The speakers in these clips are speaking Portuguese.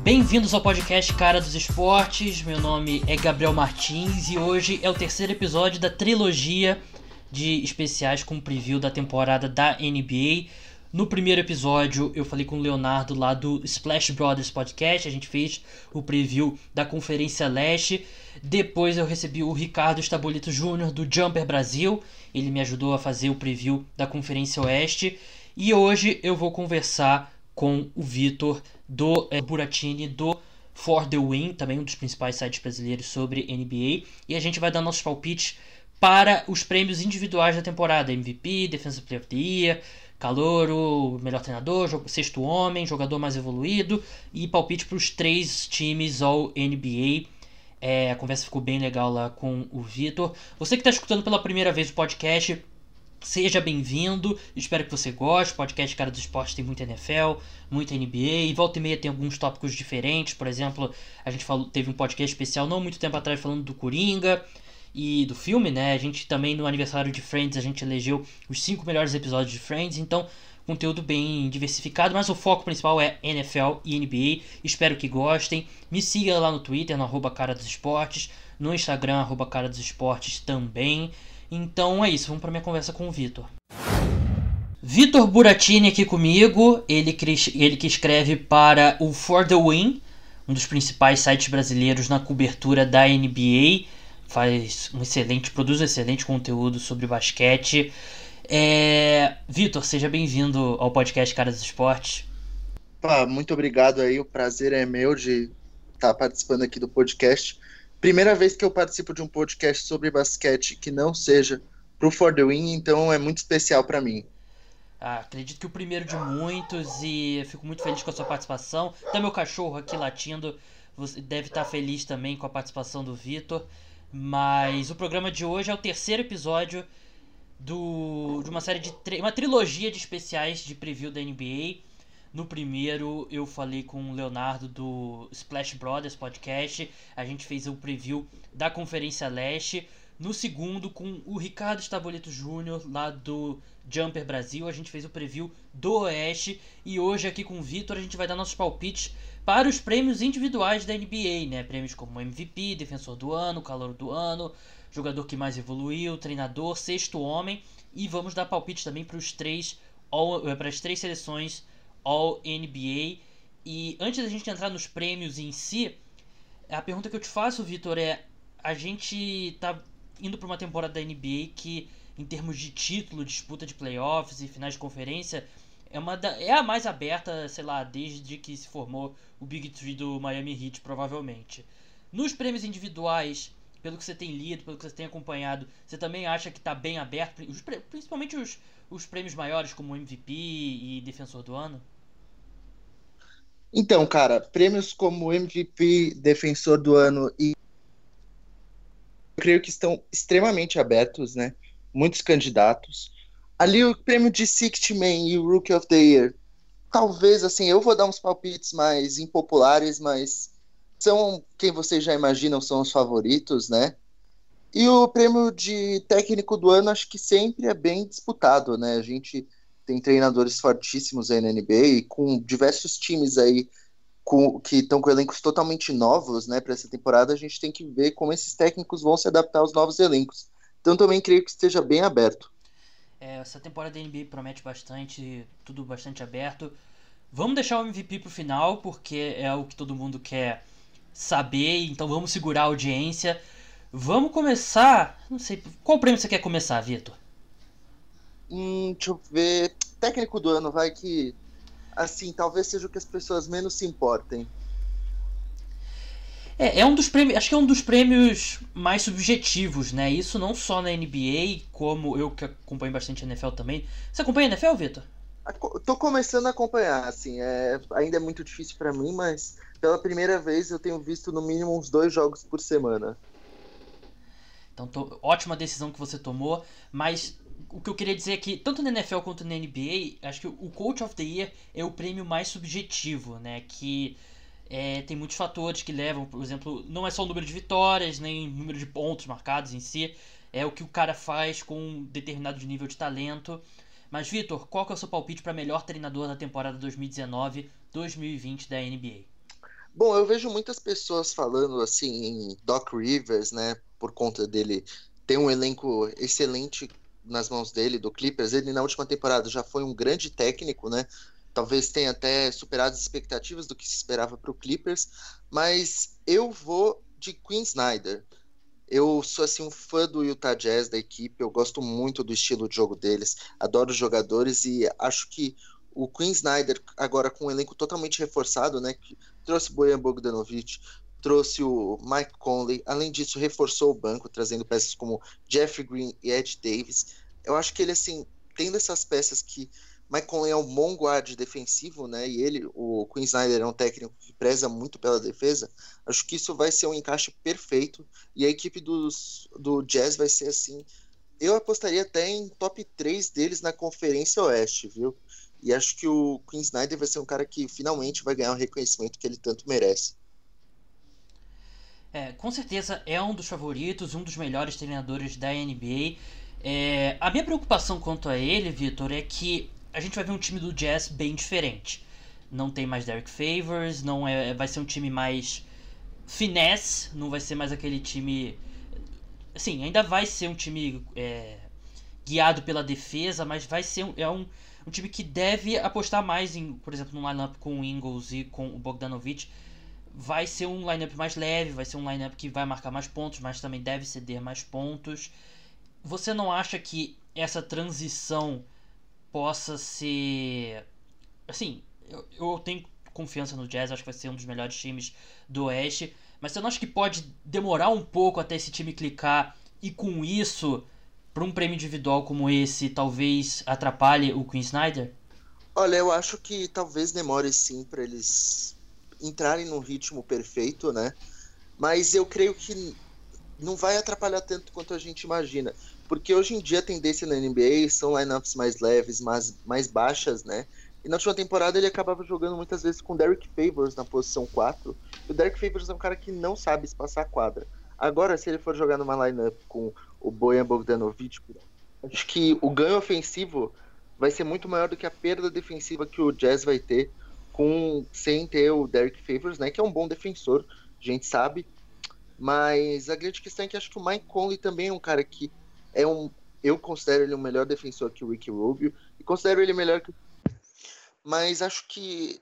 Bem-vindos ao podcast Cara dos Esportes. Meu nome é Gabriel Martins e hoje é o terceiro episódio da trilogia de especiais com preview da temporada da NBA. No primeiro episódio, eu falei com o Leonardo lá do Splash Brothers Podcast. A gente fez o preview da Conferência Leste. Depois, eu recebi o Ricardo Estabolito Jr. do Jumper Brasil. Ele me ajudou a fazer o preview da Conferência Oeste. E hoje eu vou conversar com o Vitor do é, Buratini do For the Win, também um dos principais sites brasileiros sobre NBA. E a gente vai dar nossos palpites para os prêmios individuais da temporada: MVP, Defensive Player of the Year, Calouro, melhor treinador, sexto homem, jogador mais evoluído e palpite para os três times All NBA. É, a conversa ficou bem legal lá com o Vitor. Você que está escutando pela primeira vez o podcast, Seja bem-vindo, espero que você goste. Podcast Cara do Esporte tem muita NFL, muita NBA, e volta e meia tem alguns tópicos diferentes. Por exemplo, a gente falou, teve um podcast especial não muito tempo atrás falando do Coringa e do filme, né? A gente também no aniversário de Friends a gente elegeu os cinco melhores episódios de Friends, então conteúdo bem diversificado, mas o foco principal é NFL e NBA. Espero que gostem. Me siga lá no Twitter, no arroba Cara dos Esportes, no Instagram, arroba Cara dos Esportes também. Então é isso, vamos para minha conversa com o Vitor. Vitor Buratini aqui comigo, ele que, ele que escreve para o For the Win, um dos principais sites brasileiros na cobertura da NBA. Faz um excelente, produz um excelente conteúdo sobre basquete. É... Vitor, seja bem-vindo ao podcast Caras do Esporte. Ah, muito obrigado aí, o prazer é meu de estar participando aqui do podcast. Primeira vez que eu participo de um podcast sobre basquete que não seja pro For the Win, então é muito especial para mim. Ah, acredito que o primeiro de muitos e fico muito feliz com a sua participação. Até meu cachorro aqui latindo, você deve estar feliz também com a participação do Vitor. Mas o programa de hoje é o terceiro episódio do, de uma série de uma trilogia de especiais de preview da NBA. No primeiro, eu falei com o Leonardo do Splash Brothers Podcast. A gente fez o preview da Conferência Leste. No segundo, com o Ricardo Estabolito Júnior, lá do Jumper Brasil, a gente fez o preview do Oeste. E hoje, aqui com o Vitor, a gente vai dar nossos palpites para os prêmios individuais da NBA, né? Prêmios como MVP, Defensor do Ano, Calor do Ano, Jogador que mais evoluiu, Treinador, Sexto Homem. E vamos dar palpite também para os três, eh, para as três seleções All NBA. E antes da gente entrar nos prêmios em si, a pergunta que eu te faço, Vitor, é: a gente tá indo para uma temporada da NBA que, em termos de título, disputa de playoffs e finais de conferência, é, uma da, é a mais aberta, sei lá, desde que se formou o Big Three do Miami Heat, provavelmente. Nos prêmios individuais, pelo que você tem lido, pelo que você tem acompanhado, você também acha que está bem aberto, principalmente os, os prêmios maiores, como MVP e Defensor do Ano? Então, cara, prêmios como MVP, Defensor do Ano e eu creio que estão extremamente abertos, né? Muitos candidatos. Ali o prêmio de Sixth Man e o Rookie of the Year. Talvez, assim, eu vou dar uns palpites mais impopulares, mas são quem vocês já imaginam são os favoritos, né? E o prêmio de técnico do ano acho que sempre é bem disputado, né? A gente tem treinadores fortíssimos aí na NBA e com diversos times aí com, que estão com elencos totalmente novos, né, para essa temporada, a gente tem que ver como esses técnicos vão se adaptar aos novos elencos. Então também creio que esteja bem aberto. É, essa temporada da NBA promete bastante, tudo bastante aberto. Vamos deixar o MVP pro final, porque é o que todo mundo quer saber, então vamos segurar a audiência. Vamos começar. Não sei. Qual prêmio você quer começar, Vitor? Hum, deixa eu ver. Técnico do ano, vai que. Assim, talvez seja o que as pessoas menos se importem. É, é um dos prêmios. Acho que é um dos prêmios mais subjetivos, né? Isso não só na NBA, como eu que acompanho bastante a NFL também. Você acompanha a NFL, Vitor? Tô começando a acompanhar, assim. É, ainda é muito difícil para mim, mas pela primeira vez eu tenho visto no mínimo uns dois jogos por semana. Então, tô, ótima decisão que você tomou, mas o que eu queria dizer é que, tanto na NFL quanto na NBA, acho que o Coach of the Year é o prêmio mais subjetivo, né? Que é, tem muitos fatores que levam, por exemplo, não é só o número de vitórias, nem o número de pontos marcados em si, é o que o cara faz com um determinado nível de talento. Mas, Vitor, qual que é o seu palpite para melhor treinador da temporada 2019-2020 da NBA? Bom, eu vejo muitas pessoas falando assim em Doc Rivers, né? Por conta dele ter um elenco excelente nas mãos dele, do Clippers. Ele na última temporada já foi um grande técnico, né? Talvez tenha até superado as expectativas do que se esperava para o Clippers, mas eu vou de Queen Snyder. Eu sou assim um fã do Utah Jazz da equipe, eu gosto muito do estilo de jogo deles, adoro os jogadores e acho que o Queen Snyder agora com um elenco totalmente reforçado, né, que trouxe Bojan Bogdanovic, trouxe o Mike Conley, além disso reforçou o banco trazendo peças como Jeff Green e Ed Davis. Eu acho que ele assim, tendo essas peças que Conley é um bom defensivo, né? E ele, o Queen Snyder é um técnico que preza muito pela defesa. Acho que isso vai ser um encaixe perfeito e a equipe dos, do Jazz vai ser assim. Eu apostaria até em top 3 deles na Conferência Oeste, viu? E acho que o Queen Snyder vai ser um cara que finalmente vai ganhar o reconhecimento que ele tanto merece. É, com certeza é um dos favoritos, um dos melhores treinadores da NBA. É, a minha preocupação quanto a ele, Vitor, é que a gente vai ver um time do Jazz bem diferente. Não tem mais Derek Favors, não é, vai ser um time mais finesse, não vai ser mais aquele time. Sim, ainda vai ser um time é, guiado pela defesa, mas vai ser um, é um, um time que deve apostar mais em, por exemplo, no lineup com o Ingles e com o Bogdanovich. Vai ser um lineup mais leve, vai ser um lineup que vai marcar mais pontos, mas também deve ceder mais pontos. Você não acha que essa transição possa ser. Assim, eu, eu tenho confiança no Jazz, acho que vai ser um dos melhores times do Oeste. Mas você não acha que pode demorar um pouco até esse time clicar e com isso, para um prêmio individual como esse, talvez atrapalhe o Queen Snyder? Olha, eu acho que talvez demore sim para eles entrarem no ritmo perfeito, né? Mas eu creio que não vai atrapalhar tanto quanto a gente imagina. Porque hoje em dia a tendência na NBA são lineups mais leves, mais, mais baixas, né? E na última temporada ele acabava jogando muitas vezes com Derek Favors na posição 4. E o Derek Favors é um cara que não sabe espaçar a quadra. Agora, se ele for jogar numa lineup com o Bojan Bogdanovic, acho que o ganho ofensivo vai ser muito maior do que a perda defensiva que o Jazz vai ter com sem ter o Derek Favors, né? Que é um bom defensor, a gente sabe. Mas a grande questão é que acho que o Mike Conley também é um cara que é um. Eu considero ele um melhor defensor que o Ricky Rubio e considero ele melhor que. Mas acho que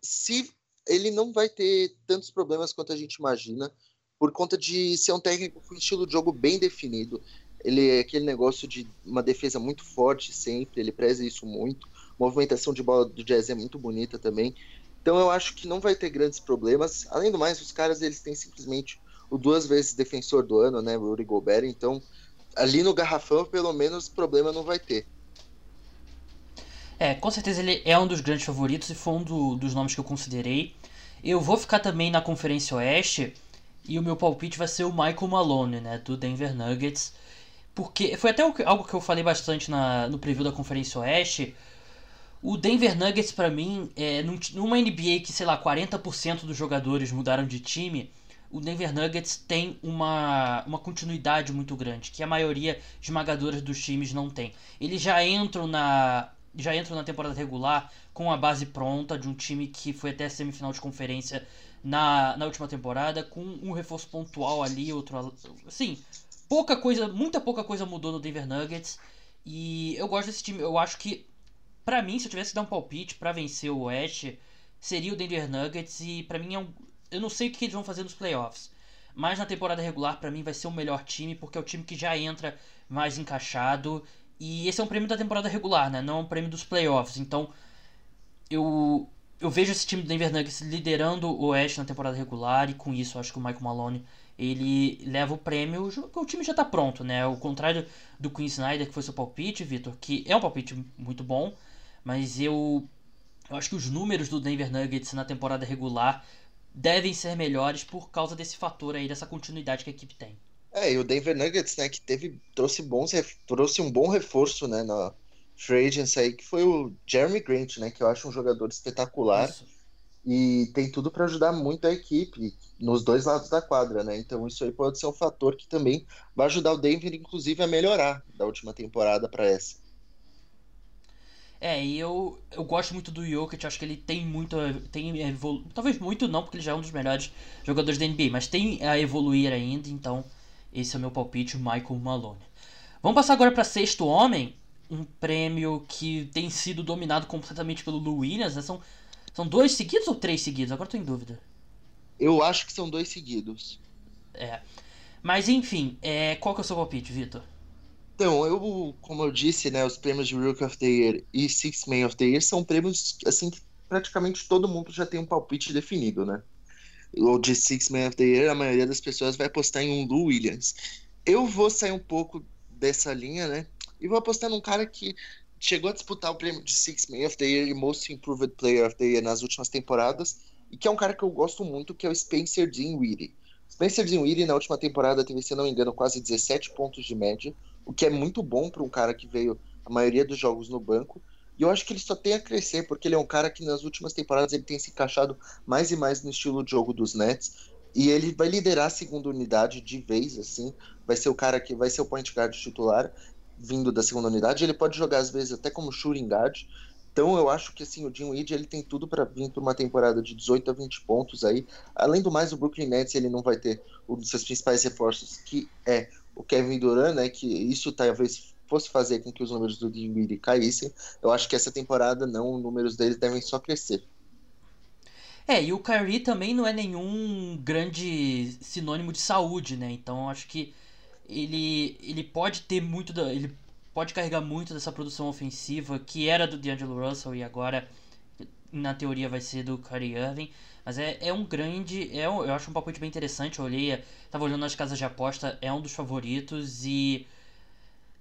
se ele não vai ter tantos problemas quanto a gente imagina, por conta de ser um técnico com um estilo de jogo bem definido. Ele é aquele negócio de uma defesa muito forte sempre, ele preza isso muito. Movimentação de bola do Jazz é muito bonita também. Então eu acho que não vai ter grandes problemas. Além do mais, os caras eles têm simplesmente o duas vezes defensor do ano, né, Rudy Gobert, então ali no garrafão, pelo menos, problema não vai ter. É, com certeza ele é um dos grandes favoritos e foi um do, dos nomes que eu considerei. Eu vou ficar também na Conferência Oeste e o meu palpite vai ser o Michael Malone, né, do Denver Nuggets. Porque foi até algo que eu falei bastante na, no preview da Conferência Oeste. O Denver Nuggets, para mim, é, numa NBA que, sei lá, 40% dos jogadores mudaram de time, o Denver Nuggets tem uma, uma continuidade muito grande, que a maioria esmagadora dos times não tem. Eles já entram na já entram na temporada regular com a base pronta de um time que foi até semifinal de conferência na, na última temporada, com um reforço pontual ali, outro. Assim, pouca coisa, muita pouca coisa mudou no Denver Nuggets. E eu gosto desse time. Eu acho que, para mim, se eu tivesse que dar um palpite para vencer o Oeste, seria o Denver Nuggets. E para mim é um, eu não sei o que eles vão fazer nos playoffs. Mas na temporada regular, para mim, vai ser o melhor time, porque é o time que já entra mais encaixado. E esse é um prêmio da temporada regular, né? Não é um prêmio dos playoffs. Então, eu, eu vejo esse time do Denver Nuggets liderando o Oeste na temporada regular. E com isso, acho que o Michael Malone ele leva o prêmio. O time já tá pronto, né? Ao contrário do Queen Snyder, que foi seu palpite, Vitor, que é um palpite muito bom. Mas eu, eu acho que os números do Denver Nuggets na temporada regular devem ser melhores por causa desse fator aí, dessa continuidade que a equipe tem. É, e o Denver Nuggets, né, que teve, trouxe, bons, trouxe um bom reforço, né, na free agency aí, que foi o Jeremy Grant, né, que eu acho um jogador espetacular isso. e tem tudo para ajudar muito a equipe nos dois lados da quadra, né, então isso aí pode ser um fator que também vai ajudar o Denver, inclusive, a melhorar da última temporada para essa. É, e eu, eu gosto muito do Jokic, acho que ele tem muito. Tem evolu... Talvez muito não, porque ele já é um dos melhores jogadores da NBA, mas tem a evoluir ainda, então esse é o meu palpite, Michael Malone. Vamos passar agora para Sexto Homem, um prêmio que tem sido dominado completamente pelo Lou Williams. Né? São, são dois seguidos ou três seguidos? Agora estou em dúvida. Eu acho que são dois seguidos. É. Mas enfim, é... qual que é o seu palpite, Vitor? Então, eu, como eu disse, né, os prêmios de Rookie of the Year e Six Man of the Year são prêmios, assim, que praticamente todo mundo já tem um palpite definido, né? O de Six Man of the Year, a maioria das pessoas vai apostar em um Lou Williams. Eu vou sair um pouco dessa linha, né? E vou apostar num cara que chegou a disputar o prêmio de Six Man of the Year e Most Improved Player of the Year nas últimas temporadas, e que é um cara que eu gosto muito, que é o Spencer Dinwiddie. Spencer Dinwiddie na última temporada teve, se não me engano, quase 17 pontos de média, o que é muito bom para um cara que veio a maioria dos jogos no banco. E eu acho que ele só tem a crescer, porque ele é um cara que nas últimas temporadas ele tem se encaixado mais e mais no estilo de jogo dos Nets. E ele vai liderar a segunda unidade de vez, assim. Vai ser o cara que vai ser o point guard titular, vindo da segunda unidade. Ele pode jogar, às vezes, até como shooting guard. Então eu acho que assim, o Weed ele tem tudo para vir para uma temporada de 18 a 20 pontos aí. Além do mais, o Brooklyn Nets ele não vai ter um dos seus principais reforços, que é o Kevin Durant, né? Que isso talvez fosse fazer com que os números do Dinwiddie caíssem. Eu acho que essa temporada não, os números dele devem só crescer. É, e o Kyrie também não é nenhum grande sinônimo de saúde, né? Então acho que ele, ele pode ter muito da, ele pode carregar muito dessa produção ofensiva que era do D'Angelo Russell e agora na teoria vai ser do Kyrie Irving. Mas é, é um grande. É eu acho um palpite bem interessante. Eu olhei, tava olhando nas casas de aposta, é um dos favoritos. E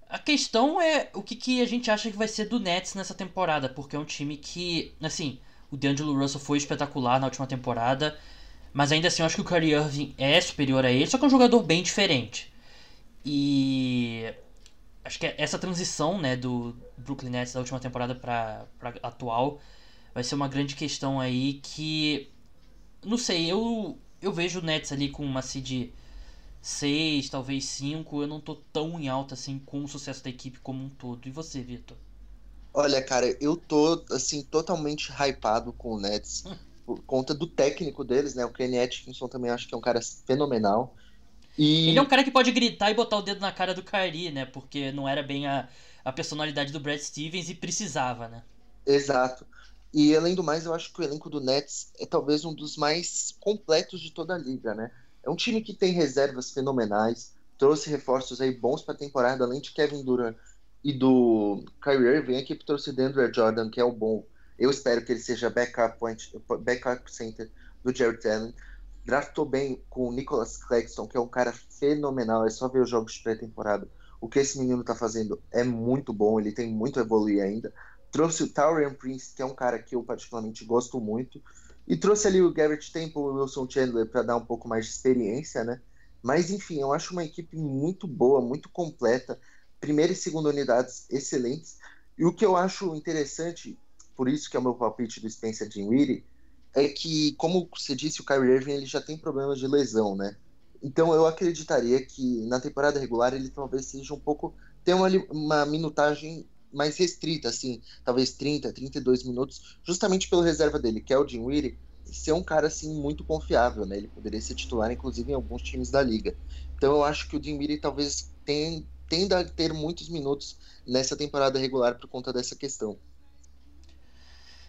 a questão é o que, que a gente acha que vai ser do Nets nessa temporada. Porque é um time que, assim, o D'Angelo Russell foi espetacular na última temporada. Mas ainda assim, eu acho que o Kyrie Irving é superior a ele, só que é um jogador bem diferente. E acho que essa transição né, do Brooklyn Nets da última temporada para atual vai ser uma grande questão aí que não sei, eu eu vejo o Nets ali com uma seed 6, talvez 5, eu não tô tão em alta assim com o sucesso da equipe como um todo. E você, Vitor? Olha, cara, eu tô assim totalmente hypado com o Nets hum. por conta do técnico deles, né? O Kenny Atkinson também acho que é um cara fenomenal. E... Ele é um cara que pode gritar e botar o dedo na cara do Kyrie, né? Porque não era bem a, a personalidade do Brad Stevens e precisava, né? Exato. E além do mais, eu acho que o elenco do Nets é talvez um dos mais completos de toda a liga, né? É um time que tem reservas fenomenais, trouxe reforços aí bons para a temporada, além de Kevin Durant e do Kyrie Irving, a equipe trouxe o Andrew Jordan, que é o bom. Eu espero que ele seja backup point, backup center do Jared Allen. Draftou bem com o Nicholas Claxton, que é um cara fenomenal. É só ver os jogos de pré-temporada. O que esse menino está fazendo é muito bom, ele tem muito a evoluir ainda. Trouxe o Taurian Prince, que é um cara que eu particularmente gosto muito. E trouxe ali o Garrett Temple e o Wilson Chandler para dar um pouco mais de experiência, né? Mas enfim, eu acho uma equipe muito boa, muito completa. Primeira e segunda unidades excelentes. E o que eu acho interessante, por isso que é o meu palpite do Spencer Dinwiddie, é que, como você disse, o Kyrie Irving ele já tem problemas de lesão, né? Então eu acreditaria que na temporada regular ele talvez seja um pouco. tenha uma, uma minutagem mais restrita, assim, talvez 30, 32 minutos, justamente pela reserva dele, que é o Dinwiddie, ser um cara assim muito confiável, né? Ele poderia ser titular, inclusive, em alguns times da liga. Então eu acho que o Dinwiddie talvez tenha, tenda a ter muitos minutos nessa temporada regular por conta dessa questão.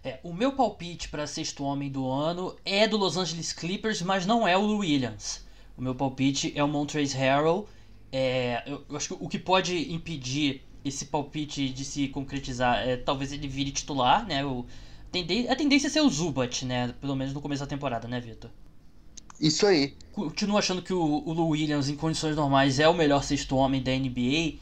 É, o meu palpite para sexto homem do ano é do Los Angeles Clippers, mas não é o Williams. O meu palpite é o Montrezl Harrell. É, eu, eu, acho que o que pode impedir esse palpite de se concretizar é talvez ele vire titular, né? O, a tendência é ser o Zubat, né? Pelo menos no começo da temporada, né, Vitor? Isso aí. Continuo achando que o, o Lou Williams, em condições normais, é o melhor sexto homem da NBA,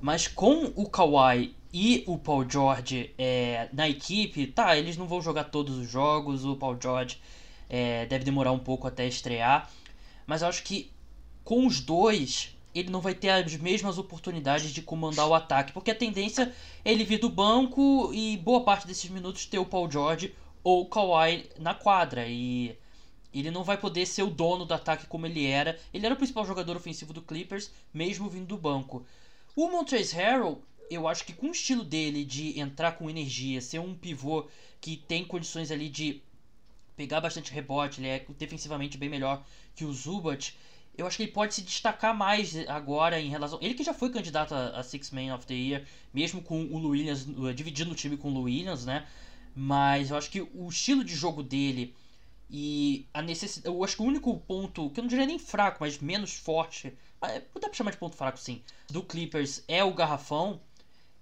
mas com o Kawhi e o Paul George é, na equipe, tá, eles não vão jogar todos os jogos, o Paul George é, deve demorar um pouco até estrear, mas eu acho que com os dois ele não vai ter as mesmas oportunidades de comandar o ataque, porque a tendência é ele vir do banco e boa parte desses minutos ter o Paul George ou o Kawhi na quadra e ele não vai poder ser o dono do ataque como ele era. Ele era o principal jogador ofensivo do Clippers, mesmo vindo do banco. O Montrezl Harrell, eu acho que com o estilo dele de entrar com energia, ser um pivô que tem condições ali de pegar bastante rebote, ele é defensivamente bem melhor que o Zubat. Eu acho que ele pode se destacar mais agora em relação. Ele que já foi candidato a, a Six Man of the Year, mesmo com o Williams, dividindo o time com o Williams, né? Mas eu acho que o estilo de jogo dele e a necessidade. Eu acho que o único ponto, que eu não diria nem fraco, mas menos forte, é, dá pra chamar de ponto fraco sim, do Clippers é o garrafão.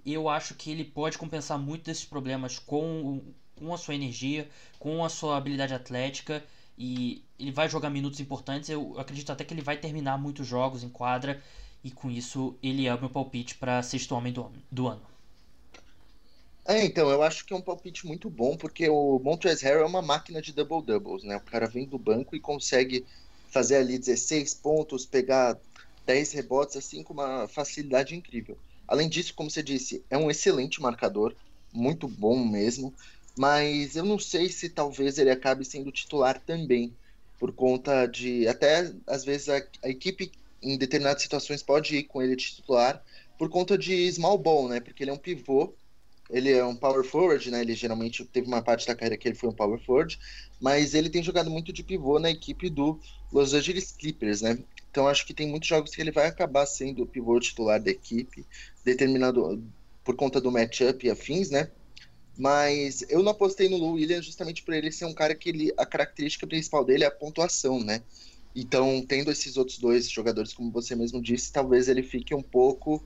Eu acho que ele pode compensar muito desses problemas com, com a sua energia, com a sua habilidade atlética. E ele vai jogar minutos importantes. Eu acredito até que ele vai terminar muitos jogos em quadra. E com isso, ele é o meu palpite para sexto homem do, do ano. É, então, eu acho que é um palpite muito bom, porque o Montrezl Harrell é uma máquina de double-doubles, né? O cara vem do banco e consegue fazer ali 16 pontos, pegar 10 rebotes, assim, com uma facilidade incrível. Além disso, como você disse, é um excelente marcador, muito bom mesmo, mas eu não sei se talvez ele acabe sendo titular também, por conta de, até às vezes a, a equipe em determinadas situações pode ir com ele titular, por conta de small ball, né? Porque ele é um pivô ele é um power forward, né? Ele geralmente teve uma parte da carreira que ele foi um power forward, mas ele tem jogado muito de pivô na equipe do Los Angeles Clippers, né? Então acho que tem muitos jogos que ele vai acabar sendo o pivô titular da equipe, determinado por conta do matchup e afins, né? Mas eu não apostei no Lou Williams justamente por ele ser um cara que ele, a característica principal dele é a pontuação, né? Então, tendo esses outros dois jogadores, como você mesmo disse, talvez ele fique um pouco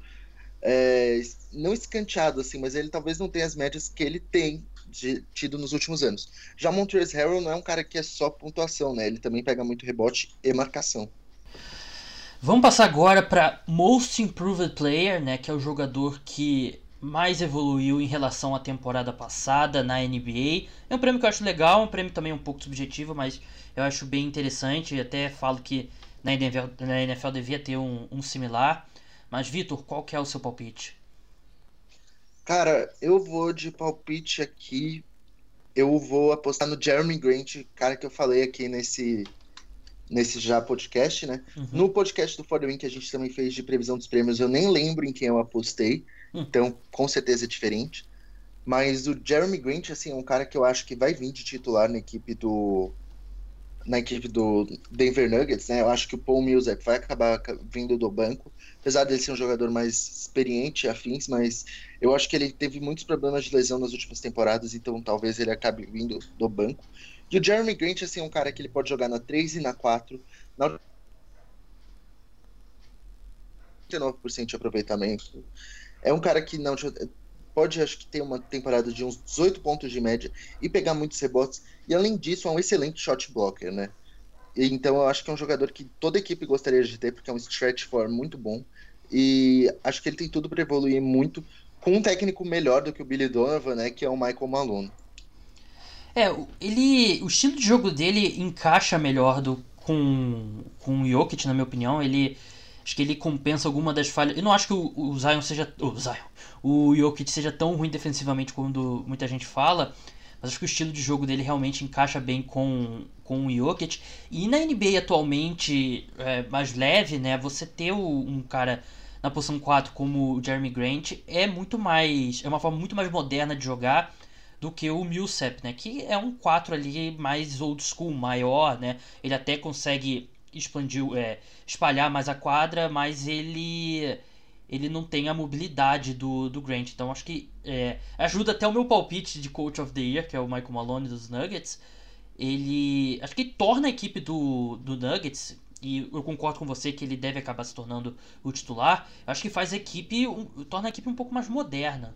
é, não escanteado, assim, mas ele talvez não tenha as médias que ele tem de, tido nos últimos anos. Já Montrezl Harrell não é um cara que é só pontuação, né? Ele também pega muito rebote e marcação. Vamos passar agora para Most Improved Player, né, que é o jogador que mais evoluiu em relação à temporada passada na NBA. É um prêmio que eu acho legal, um prêmio também um pouco subjetivo, mas eu acho bem interessante. Até falo que na NFL, na NFL devia ter um, um similar. Mas, Vitor, qual que é o seu palpite? Cara, eu vou de palpite aqui. Eu vou apostar no Jeremy Grant, cara que eu falei aqui nesse nesse já podcast, né? Uhum. No podcast do For Win que a gente também fez de previsão dos prêmios, eu nem lembro em quem eu apostei. Então com certeza é diferente. Mas o Jeremy Grant, assim, é um cara que eu acho que vai vir de titular na equipe do na equipe do Denver Nuggets, né? Eu acho que o Paul Millsap vai acabar vindo do banco, apesar dele ser um jogador mais experiente afins, mas eu acho que ele teve muitos problemas de lesão nas últimas temporadas, então talvez ele acabe vindo do banco. E o Jeremy Grant, assim, é um cara que ele pode jogar na 3 e na 4, na 99% de aproveitamento. É um cara que não pode, acho que, ter uma temporada de uns 18 pontos de média e pegar muitos rebotes. E além disso, é um excelente shot blocker, né? Então eu acho que é um jogador que toda equipe gostaria de ter, porque é um stretch for muito bom. E acho que ele tem tudo para evoluir muito com um técnico melhor do que o Billy Donovan, né? Que é o Michael Malone. É, ele. O estilo de jogo dele encaixa melhor do, com, com o Jokic, na minha opinião. Ele Acho que ele compensa alguma das falhas. Eu não acho que o, o Zion seja. O Zion. O Jokic seja tão ruim defensivamente quando muita gente fala. Mas acho que o estilo de jogo dele realmente encaixa bem com, com o Jokic. E na NBA atualmente, é, mais leve, né? Você ter o, um cara na posição 4 como o Jeremy Grant é muito mais. É uma forma muito mais moderna de jogar do que o Millsap, né? Que é um 4 ali mais old school, maior, né? Ele até consegue expandiu, é, espalhar mais a quadra, mas ele ele não tem a mobilidade do, do Grant. Então acho que é, ajuda até o meu palpite de Coach of the Year, que é o Michael Malone dos Nuggets. Ele acho que torna a equipe do, do Nuggets e eu concordo com você que ele deve acabar se tornando o titular. Acho que faz a equipe um, torna a equipe um pouco mais moderna.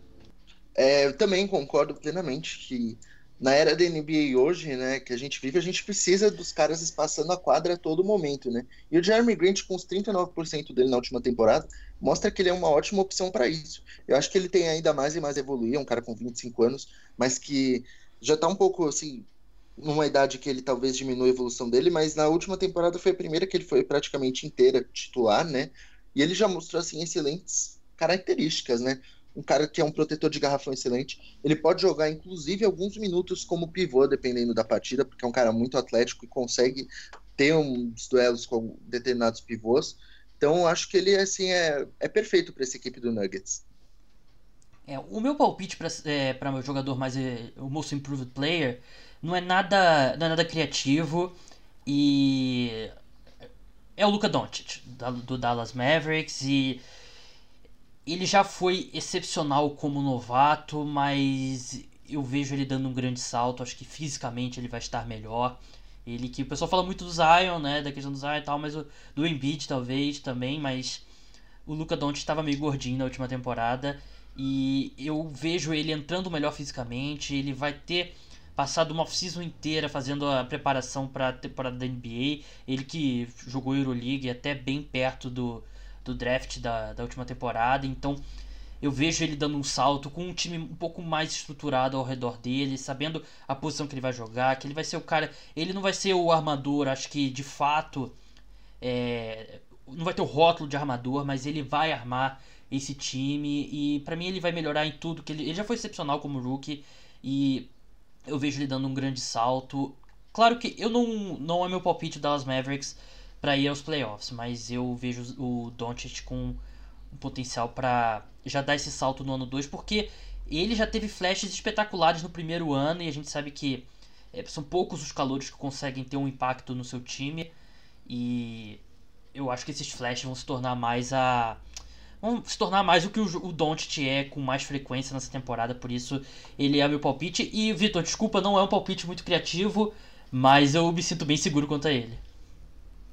É, eu também concordo plenamente que na era da NBA hoje, né, que a gente vive, a gente precisa dos caras espaçando a quadra a todo momento, né? E o Jeremy Grant, com os 39% dele na última temporada, mostra que ele é uma ótima opção para isso. Eu acho que ele tem ainda mais e mais a evoluir, é um cara com 25 anos, mas que já tá um pouco assim, numa idade que ele talvez diminua a evolução dele, mas na última temporada foi a primeira que ele foi praticamente inteira titular, né? E ele já mostrou assim excelentes características, né? Um cara que é um protetor de garrafão excelente. Ele pode jogar, inclusive, alguns minutos como pivô, dependendo da partida, porque é um cara muito atlético e consegue ter uns duelos com determinados pivôs. Então, acho que ele assim é, é perfeito para essa equipe do Nuggets. É, o meu palpite para é, o jogador mais é, o most improved player não é nada não é nada criativo e é o Luka Doncic do Dallas Mavericks e ele já foi excepcional como novato, mas eu vejo ele dando um grande salto. Acho que fisicamente ele vai estar melhor. Ele que o pessoal fala muito do Zion, né, da questão do Zion e tal, mas o, do Embiid talvez também, mas o Luka Doncic estava meio gordinho na última temporada e eu vejo ele entrando melhor fisicamente, ele vai ter passado uma off-season inteira fazendo a preparação para a temporada da NBA, ele que jogou Euroleague até bem perto do, do draft da, da última temporada, então eu vejo ele dando um salto com um time um pouco mais estruturado ao redor dele, sabendo a posição que ele vai jogar, que ele vai ser o cara. Ele não vai ser o armador, acho que de fato. É, não vai ter o rótulo de armador, mas ele vai armar esse time e para mim ele vai melhorar em tudo que ele, ele já foi excepcional como rookie e eu vejo ele dando um grande salto. Claro que eu não não é meu palpite Dallas Mavericks para ir aos playoffs, mas eu vejo o Doncic com um potencial para já dar esse salto no ano 2, porque ele já teve flashes espetaculares no primeiro ano e a gente sabe que é, são poucos os calores que conseguem ter um impacto no seu time e eu acho que esses flashes vão se tornar mais a vão se tornar mais o que o, o Doncic é com mais frequência nessa temporada, por isso ele é meu palpite. E Vitor, desculpa, não é um palpite muito criativo, mas eu me sinto bem seguro quanto a ele.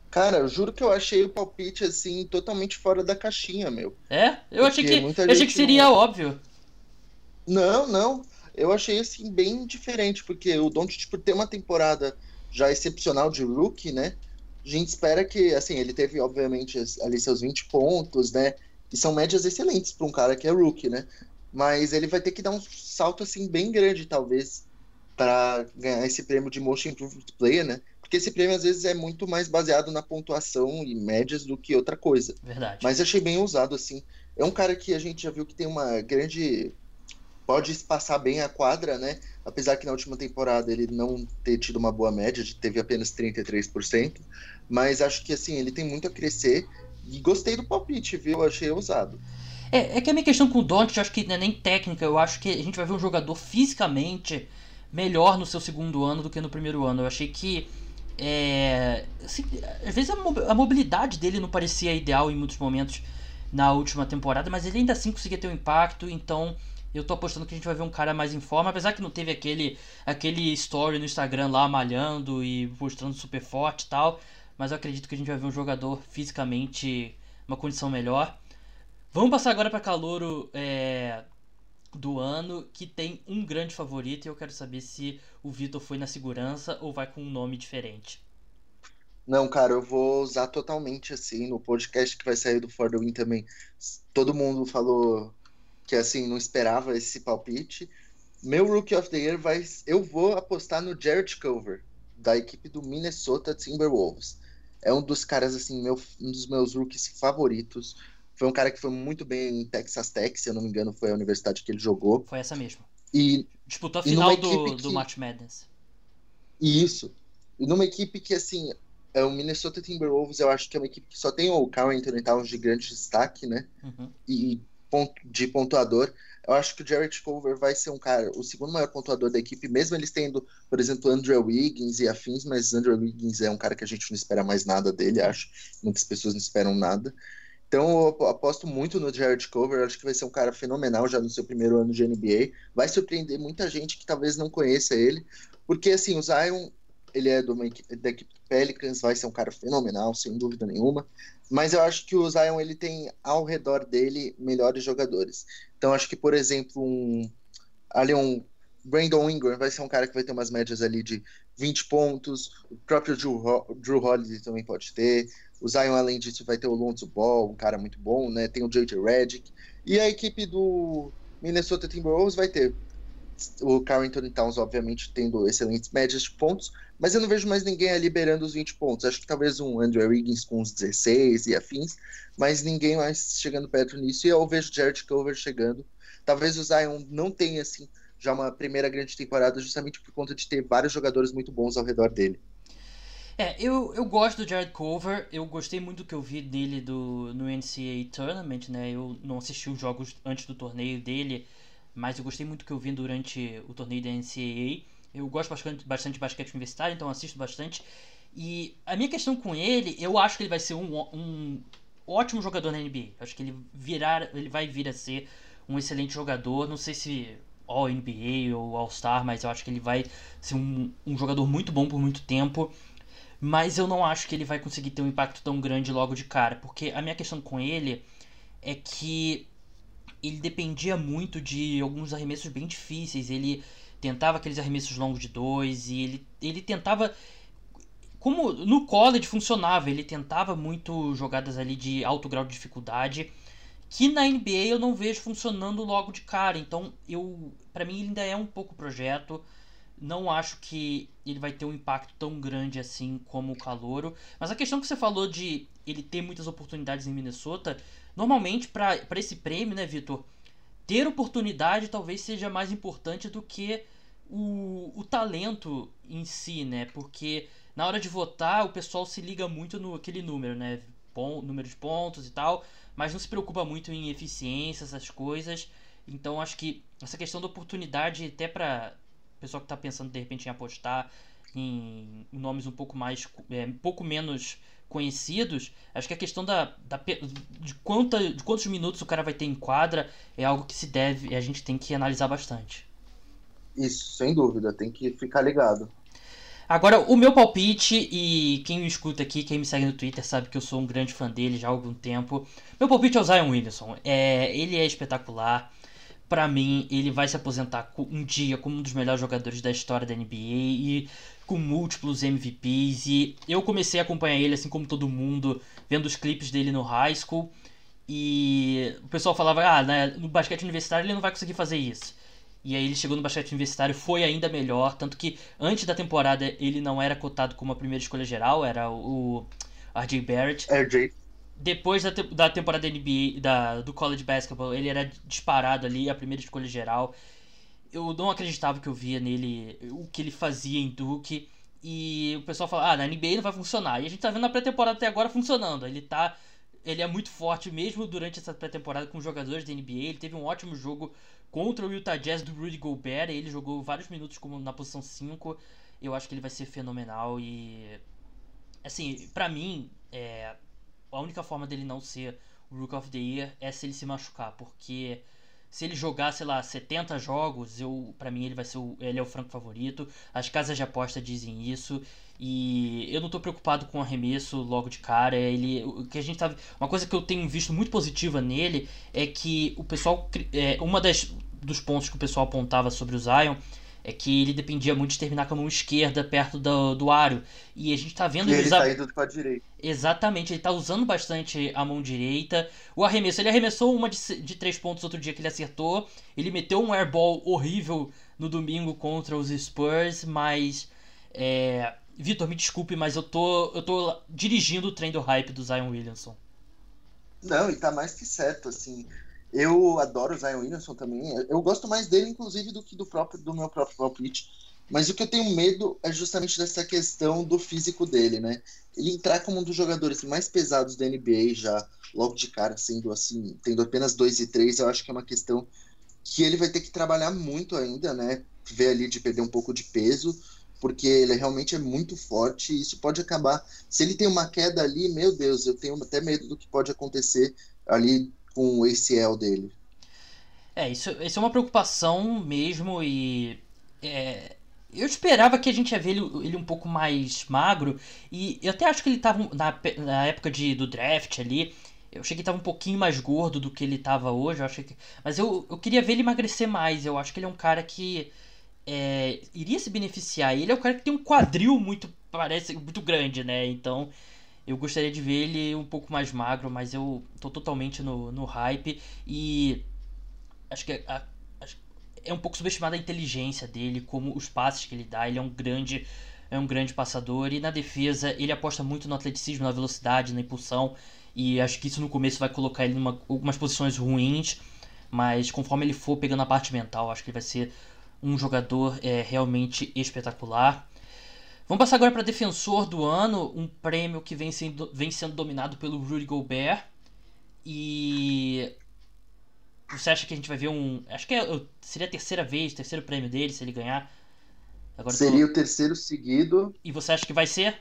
Cara, eu juro que eu achei o palpite assim totalmente fora da caixinha, meu. É? Eu achei que eu achei que seria não... óbvio. Não, não. Eu achei assim bem diferente, porque o Doncic por ter uma temporada já excepcional de rookie, né? A gente espera que, assim, ele teve obviamente ali seus 20 pontos, né? que são médias excelentes para um cara que é rookie, né? Mas ele vai ter que dar um salto assim bem grande, talvez, para ganhar esse prêmio de Motion Improved Player, né? Porque esse prêmio às vezes é muito mais baseado na pontuação e médias do que outra coisa. Verdade. Mas achei bem ousado, assim. É um cara que a gente já viu que tem uma grande. Pode passar bem a quadra, né? Apesar que na última temporada ele não ter tido uma boa média, teve apenas 33%. Mas acho que assim, ele tem muito a crescer e gostei do palpite, viu? Achei ousado. É, é que a minha questão com o Doncic, acho que não é nem técnica, eu acho que a gente vai ver um jogador fisicamente melhor no seu segundo ano do que no primeiro ano. Eu achei que. É, assim, às vezes a mobilidade dele não parecia ideal em muitos momentos na última temporada, mas ele ainda assim conseguia ter um impacto, então eu tô apostando que a gente vai ver um cara mais em forma, apesar que não teve aquele aquele story no Instagram lá malhando e mostrando super forte e tal mas eu acredito que a gente vai ver um jogador fisicamente uma condição melhor. Vamos passar agora para Calouro é, do ano, que tem um grande favorito e eu quero saber se o Vitor foi na segurança ou vai com um nome diferente. Não, cara, eu vou usar totalmente assim no podcast que vai sair do For the Win também. Todo mundo falou que assim não esperava esse palpite. Meu Rookie of the Year vai, eu vou apostar no Jared Culver da equipe do Minnesota Timberwolves é um dos caras, assim, meu, um dos meus rookies favoritos. Foi um cara que foi muito bem em Texas Tech, se eu não me engano, foi a universidade que ele jogou. Foi essa mesmo. E disputou a final do, que... do Match Madness. Isso. E numa equipe que, assim, é o Minnesota Timberwolves, eu acho que é uma equipe que só tem o Carl Anthony Towns de grande destaque, né? Uhum. E de pontuador. Eu acho que o Jared Culver vai ser um cara, o segundo maior pontuador da equipe, mesmo eles tendo, por exemplo, Andrew Wiggins e afins, mas Andrew Wiggins é um cara que a gente não espera mais nada dele, acho. Muitas pessoas não esperam nada. Então eu aposto muito no Jared Culver, acho que vai ser um cara fenomenal já no seu primeiro ano de NBA. Vai surpreender muita gente que talvez não conheça ele, porque assim, o Zion, ele é do, da equipe Pelicans, vai ser um cara fenomenal, sem dúvida nenhuma. Mas eu acho que o Zion ele tem ao redor dele melhores jogadores. Então acho que, por exemplo, um ali um Brandon Ingram vai ser um cara que vai ter umas médias ali de 20 pontos. O próprio Drew, Drew Holiday também pode ter. O Zion, além disso, vai ter o Lonzo Ball, um cara muito bom, né? Tem o J.J. Redick. E a equipe do Minnesota Timberwolves vai ter o Carrington Towns, obviamente, tendo excelentes médias de pontos, mas eu não vejo mais ninguém ali liberando os 20 pontos. Acho que talvez um Andrew Wiggins com os 16 e afins, mas ninguém mais chegando perto nisso. E eu vejo Jared Culver chegando. Talvez o Zion não tenha, assim, já uma primeira grande temporada, justamente por conta de ter vários jogadores muito bons ao redor dele. É, eu, eu gosto do Jared Culver, eu gostei muito do que eu vi dele do, no NCAA Tournament, né? Eu não assisti os jogos antes do torneio dele, mas eu gostei muito do que eu vi durante o torneio da NCAA. Eu gosto bastante, bastante de basquete universitário, então assisto bastante. E a minha questão com ele, eu acho que ele vai ser um, um ótimo jogador na NBA. Acho que ele virar, ele vai vir a ser um excelente jogador. Não sei se All NBA ou All Star, mas eu acho que ele vai ser um, um jogador muito bom por muito tempo. Mas eu não acho que ele vai conseguir ter um impacto tão grande logo de cara, porque a minha questão com ele é que ele dependia muito de alguns arremessos bem difíceis. Ele tentava aqueles arremessos longos de dois e ele, ele tentava. Como no college funcionava, ele tentava muito jogadas ali de alto grau de dificuldade que na NBA eu não vejo funcionando logo de cara. Então, eu para mim ainda é um pouco projeto. Não acho que ele vai ter um impacto tão grande assim como o Calouro. Mas a questão que você falou de ele ter muitas oportunidades em Minnesota, normalmente para esse prêmio, né, Vitor? Ter oportunidade talvez seja mais importante do que o, o talento em si, né? Porque na hora de votar o pessoal se liga muito no aquele número, né? Pon, número de pontos e tal, mas não se preocupa muito em eficiência, essas coisas. Então acho que essa questão da oportunidade, até para pessoal que está pensando de repente em apostar em, nomes um pouco mais, é, um pouco menos conhecidos, acho que a questão da, da de, quanta, de quantos minutos o cara vai ter em quadra é algo que se deve, a gente tem que analisar bastante. Isso, sem dúvida, tem que ficar ligado. Agora, o meu palpite, e quem me escuta aqui, quem me segue no Twitter, sabe que eu sou um grande fã dele já há algum tempo. Meu palpite é o Zion Williamson. É, ele é espetacular para mim, ele vai se aposentar um dia como um dos melhores jogadores da história da NBA e com múltiplos MVPs. E eu comecei a acompanhar ele, assim como todo mundo, vendo os clipes dele no high school. E o pessoal falava, ah, né, no basquete universitário ele não vai conseguir fazer isso. E aí ele chegou no basquete universitário, foi ainda melhor. Tanto que antes da temporada ele não era cotado como a primeira escolha geral, era o RJ Barrett. RJ depois da, te da temporada NBA, da, do college basketball, ele era disparado ali, a primeira escolha geral. Eu não acreditava que eu via nele o que ele fazia em Duke. E o pessoal fala, ah, na NBA não vai funcionar. E a gente tá vendo na pré-temporada até agora funcionando. Ele tá. Ele é muito forte mesmo durante essa pré-temporada com os jogadores da NBA. Ele teve um ótimo jogo contra o Utah Jazz do Rudy Gobert. Ele jogou vários minutos como na posição 5. Eu acho que ele vai ser fenomenal e. Assim, para mim, é, a única forma dele não ser o Rook of the Year é se ele se machucar, porque se ele jogar, sei lá, 70 jogos, eu para mim ele vai ser o, ele é o franco favorito. As casas de aposta dizem isso e eu não tô preocupado com o arremesso logo de cara. Ele o que a gente tá uma coisa que eu tenho visto muito positiva nele é que o pessoal é, uma das dos pontos que o pessoal apontava sobre o Zion é que ele dependia muito de terminar com a mão esquerda perto do, do aro. E a gente tá vendo ele usar... tá indo pra direita. Exatamente, ele tá usando bastante a mão direita. O arremesso, ele arremessou uma de, de três pontos outro dia que ele acertou. Ele meteu um airball horrível no domingo contra os Spurs, mas. É... Vitor, me desculpe, mas eu tô, eu tô dirigindo o trem do hype do Zion Williamson. Não, e tá mais que certo, assim. Eu adoro o Zion Williamson também. Eu gosto mais dele, inclusive, do que do próprio do meu próprio palpite. Mas o que eu tenho medo é justamente dessa questão do físico dele, né? Ele entrar como um dos jogadores mais pesados da NBA já, logo de cara, sendo assim, tendo apenas 2 e 3, eu acho que é uma questão que ele vai ter que trabalhar muito ainda, né? Ver ali de perder um pouco de peso, porque ele realmente é muito forte e isso pode acabar. Se ele tem uma queda ali, meu Deus, eu tenho até medo do que pode acontecer ali com o ACL dele. É, isso, isso é uma preocupação mesmo e. É, eu esperava que a gente ia ver ele, ele, um pouco mais magro. E eu até acho que ele estava na, na época de, do draft ali. Eu achei que ele tava um pouquinho mais gordo do que ele estava hoje. Eu achei que, mas eu, eu queria ver ele emagrecer mais. Eu acho que ele é um cara que é, iria se beneficiar. Ele é um cara que tem um quadril muito parece muito grande, né? Então eu gostaria de ver ele um pouco mais magro, mas eu tô totalmente no, no hype e acho que a, é um pouco subestimada a inteligência dele, como os passes que ele dá. Ele é um grande é um grande passador e na defesa ele aposta muito no atleticismo, na velocidade, na impulsão e acho que isso no começo vai colocar ele em uma, algumas posições ruins, mas conforme ele for pegando a parte mental, acho que ele vai ser um jogador é, realmente espetacular. Vamos passar agora para defensor do ano, um prêmio que vem sendo, vem sendo dominado pelo Rudy Gobert. E você acha que a gente vai ver um. Acho que é, seria a terceira vez, terceiro prêmio dele, se ele ganhar. Agora seria tô... o terceiro seguido. E você acha que vai ser?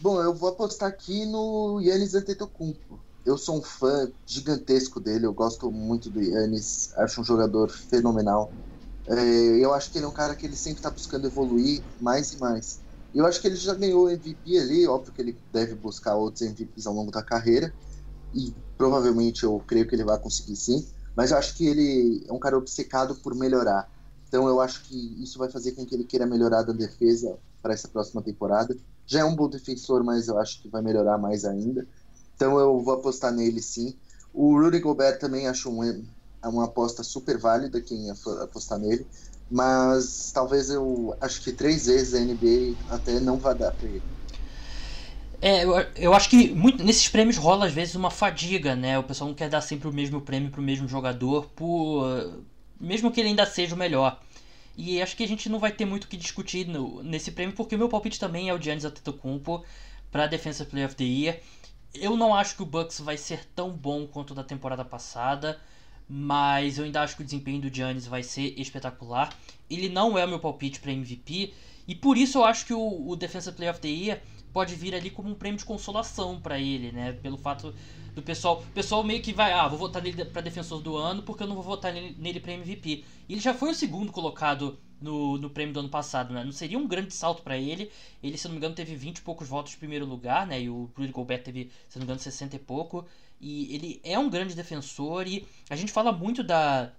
Bom, eu vou apostar aqui no Yannis Antetokounmpo. Eu sou um fã gigantesco dele, eu gosto muito do Yannis, acho um jogador fenomenal. É, eu acho que ele é um cara que ele sempre está buscando evoluir mais e mais. Eu acho que ele já ganhou MVP ali, óbvio que ele deve buscar outros MVPs ao longo da carreira, e provavelmente eu creio que ele vai conseguir sim, mas eu acho que ele é um cara obcecado por melhorar. Então eu acho que isso vai fazer com que ele queira melhorar da defesa para essa próxima temporada. Já é um bom defensor, mas eu acho que vai melhorar mais ainda. Então eu vou apostar nele sim. O Rudy Gobert também acho um, uma aposta super válida quem apostar nele. Mas talvez eu acho que três vezes a NBA até não vai dar para ele. É, eu, eu acho que muito, nesses prêmios rola às vezes uma fadiga, né? O pessoal não quer dar sempre o mesmo prêmio pro mesmo jogador, por mesmo que ele ainda seja o melhor. E acho que a gente não vai ter muito o que discutir no, nesse prêmio, porque o meu palpite também é o Giannis Antetokounmpo para Defensive Player of the Year. Eu não acho que o Bucks vai ser tão bom quanto da temporada passada, mas eu ainda acho que o desempenho do Giannis vai ser espetacular. Ele não é o meu palpite para MVP, e por isso eu acho que o, o Defensive Player of the Year pode vir ali como um prêmio de consolação para ele, né? Pelo fato do pessoal, o pessoal meio que vai, ah, vou votar nele para defensor do ano porque eu não vou votar nele, para MVP. Ele já foi o segundo colocado no, no prêmio do ano passado, né? Não seria um grande salto para ele. Ele, se não me engano, teve 20 e poucos votos em primeiro lugar, né? E o Rudy Gobert teve, se não me engano, 60 e pouco. E ele é um grande defensor e a gente fala muito da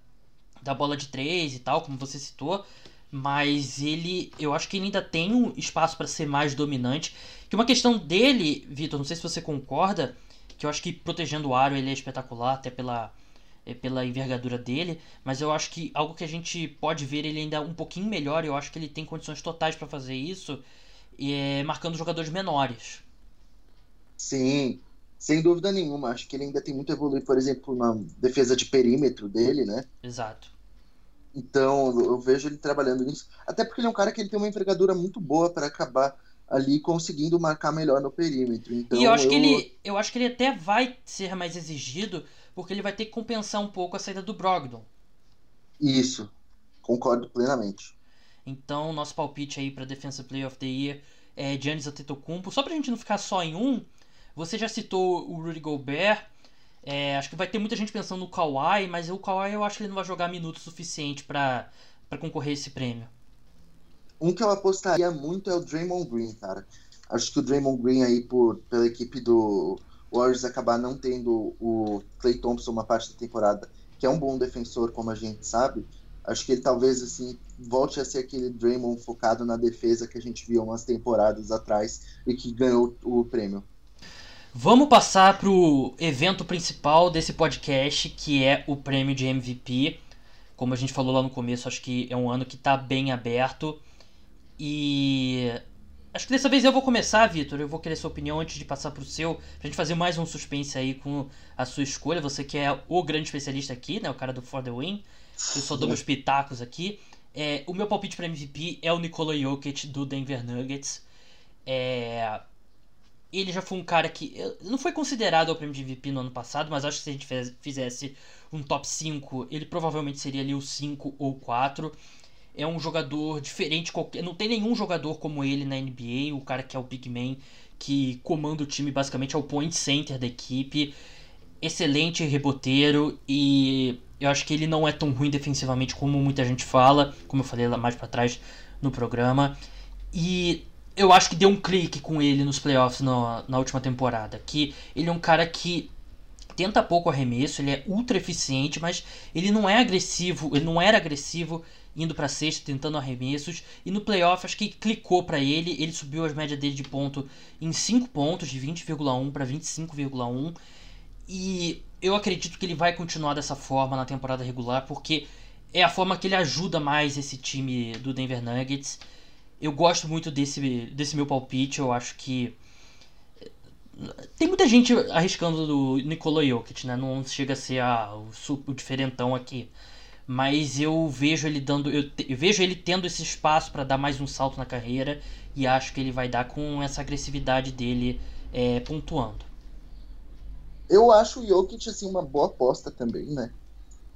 da bola de três e tal, como você citou, mas ele, eu acho que ele ainda tem um espaço para ser mais dominante. Que uma questão dele, Vitor, não sei se você concorda, que eu acho que protegendo o aro ele é espetacular, até pela, é, pela envergadura dele, mas eu acho que algo que a gente pode ver ele ainda um pouquinho melhor, eu acho que ele tem condições totais para fazer isso, é marcando jogadores menores. Sim, sem dúvida nenhuma. Acho que ele ainda tem muito a evoluir, por exemplo, na defesa de perímetro dele, né? Exato. Então, eu vejo ele trabalhando nisso. Até porque ele é um cara que ele tem uma envergadura muito boa para acabar ali conseguindo marcar melhor no perímetro. Então, e eu acho eu... que ele, eu acho que ele até vai ser mais exigido, porque ele vai ter que compensar um pouco a saída do Brogdon. Isso. Concordo plenamente. Então, nosso palpite aí para Defensive Player of the Year é Giannis Antetokounmpo. Só pra gente não ficar só em um, você já citou o Rudy Gobert, é, acho que vai ter muita gente pensando no Kawhi, mas o Kawhi eu acho que ele não vai jogar minutos suficiente para concorrer a esse prêmio. Um que eu apostaria muito é o Draymond Green, cara. Acho que o Draymond Green aí, por, pela equipe do Warriors acabar não tendo o Clay Thompson uma parte da temporada, que é um bom defensor, como a gente sabe, acho que ele talvez assim volte a ser aquele Draymond focado na defesa que a gente viu umas temporadas atrás e que ganhou o prêmio. Vamos passar pro evento principal desse podcast, que é o prêmio de MVP. Como a gente falou lá no começo, acho que é um ano que está bem aberto. E acho que dessa vez eu vou começar, Vitor. Eu vou querer sua opinião antes de passar pro seu, pra gente fazer mais um suspense aí com a sua escolha. Você que é o grande especialista aqui, né? O cara do For the Win. Eu só dou meus pitacos aqui. É, o meu palpite para MVP é o Nikola Jokic do Denver Nuggets. É, ele já foi um cara que não foi considerado ao prêmio de MVP no ano passado, mas acho que se a gente fizesse um top 5, ele provavelmente seria ali o 5 ou 4. É um jogador diferente, não tem nenhum jogador como ele na NBA, o cara que é o big man, que comanda o time basicamente é o point center da equipe. Excelente reboteiro e eu acho que ele não é tão ruim defensivamente como muita gente fala, como eu falei lá mais para trás no programa. E eu acho que deu um clique com ele nos playoffs no, na última temporada. Que ele é um cara que tenta pouco arremesso, ele é ultra eficiente, mas ele não é agressivo, ele não era agressivo indo para sexta tentando arremessos e no playoff acho que clicou para ele, ele subiu as médias dele de ponto em 5 pontos de 20,1 para 25,1 e eu acredito que ele vai continuar dessa forma na temporada regular porque é a forma que ele ajuda mais esse time do Denver Nuggets eu gosto muito desse, desse meu palpite, eu acho que. Tem muita gente arriscando do Nikola Jokic, né? Não chega a ser o, o diferentão aqui. Mas eu vejo ele dando. Eu, te, eu vejo ele tendo esse espaço para dar mais um salto na carreira. E acho que ele vai dar com essa agressividade dele é, pontuando. Eu acho o Jokic assim, uma boa aposta também, né?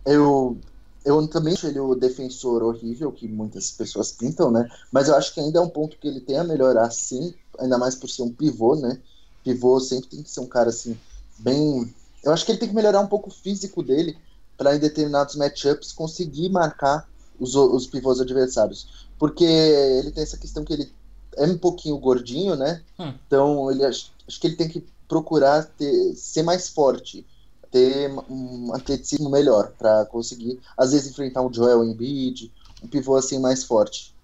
Eu, eu também acho ele o defensor horrível, que muitas pessoas pintam, né? Mas eu acho que ainda é um ponto que ele tem a melhorar, sim, ainda mais por ser um pivô, né? Pivô sempre tem que ser um cara, assim, bem. Eu acho que ele tem que melhorar um pouco o físico dele para em determinados matchups conseguir marcar os, os pivôs adversários. Porque ele tem essa questão que ele é um pouquinho gordinho, né? Hum. Então ele acho, acho que ele tem que procurar ter, ser mais forte, ter um atleticismo melhor para conseguir, às vezes, enfrentar um Joel Embiid, um pivô assim mais forte.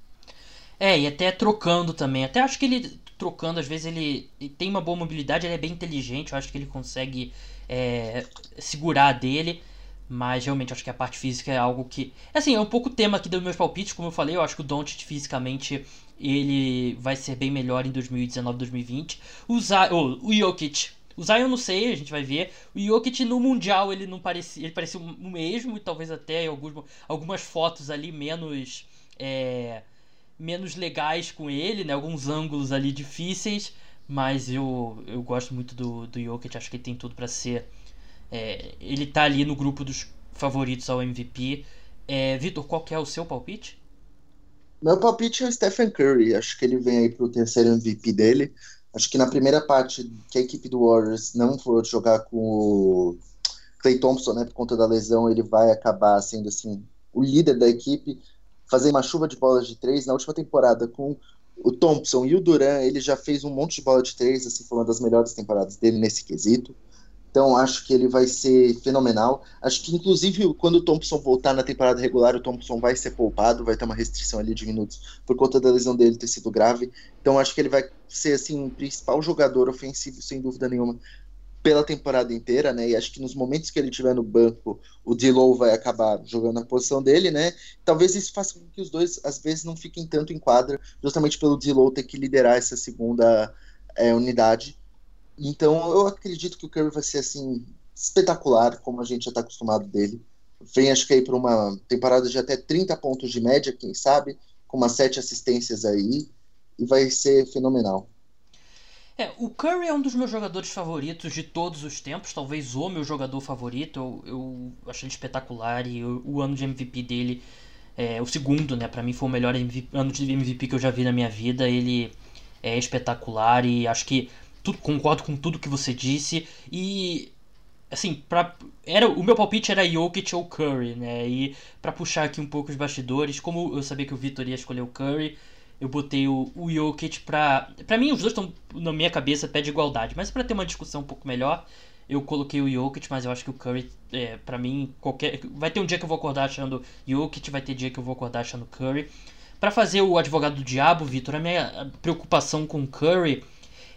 É, e até trocando também. Até acho que ele trocando, às vezes ele, ele tem uma boa mobilidade, ele é bem inteligente, eu acho que ele consegue é, segurar dele. Mas realmente acho que a parte física é algo que. Assim, é um pouco o tema aqui dos meus palpites, como eu falei, eu acho que o Doncic fisicamente ele vai ser bem melhor em 2019, 2020. O, Zay, oh, o Jokic. O Zion eu não sei, a gente vai ver. O Jokic no Mundial ele não parecia. Ele parecia o mesmo, e talvez até alguns, algumas fotos ali menos. É, menos legais com ele, né? Alguns ângulos ali difíceis. Mas eu, eu gosto muito do, do Jokic, acho que ele tem tudo para ser. É, ele tá ali no grupo dos favoritos ao MVP. É, Vitor, qual que é o seu palpite? Meu palpite é o Stephen Curry. Acho que ele vem aí pro terceiro MVP dele. Acho que na primeira parte que a equipe do Warriors não for jogar com o Clay Thompson, né, por conta da lesão, ele vai acabar sendo assim o líder da equipe, fazer uma chuva de bolas de três. Na última temporada com o Thompson e o Duran, ele já fez um monte de bola de três, assim, foi uma das melhores temporadas dele nesse quesito. Então acho que ele vai ser fenomenal. Acho que inclusive quando o Thompson voltar na temporada regular, o Thompson vai ser poupado, vai ter uma restrição ali de minutos por conta da lesão dele ter sido grave. Então acho que ele vai ser assim o principal jogador ofensivo sem dúvida nenhuma pela temporada inteira, né? E acho que nos momentos que ele estiver no banco, o Dilow vai acabar jogando a posição dele, né? Talvez isso faça com que os dois às vezes não fiquem tanto em quadra, justamente pelo Dilow ter que liderar essa segunda é, unidade. Então eu acredito que o Curry vai ser assim espetacular, como a gente já está acostumado dele. Vem acho que aí para uma temporada de até 30 pontos de média, quem sabe, com umas sete assistências aí, e vai ser fenomenal. É, o Curry é um dos meus jogadores favoritos de todos os tempos, talvez o meu jogador favorito. Eu, eu acho ele espetacular e eu, o ano de MVP dele, é, o segundo, né, para mim foi o melhor MVP, ano de MVP que eu já vi na minha vida. Ele é espetacular e acho que tudo, concordo com tudo que você disse. E assim, pra, era, o meu palpite era Jokic ou Curry, né? E para puxar aqui um pouco os bastidores, como eu sabia que o Vitor ia escolher o Curry, eu botei o, o Jokic pra. Pra mim, os dois estão na minha cabeça pé de igualdade, mas para ter uma discussão um pouco melhor, eu coloquei o Jokic, mas eu acho que o Curry, é, para mim, qualquer. Vai ter um dia que eu vou acordar achando Jokic, vai ter dia que eu vou acordar achando Curry. Para fazer o advogado do diabo, Vitor, a minha preocupação com Curry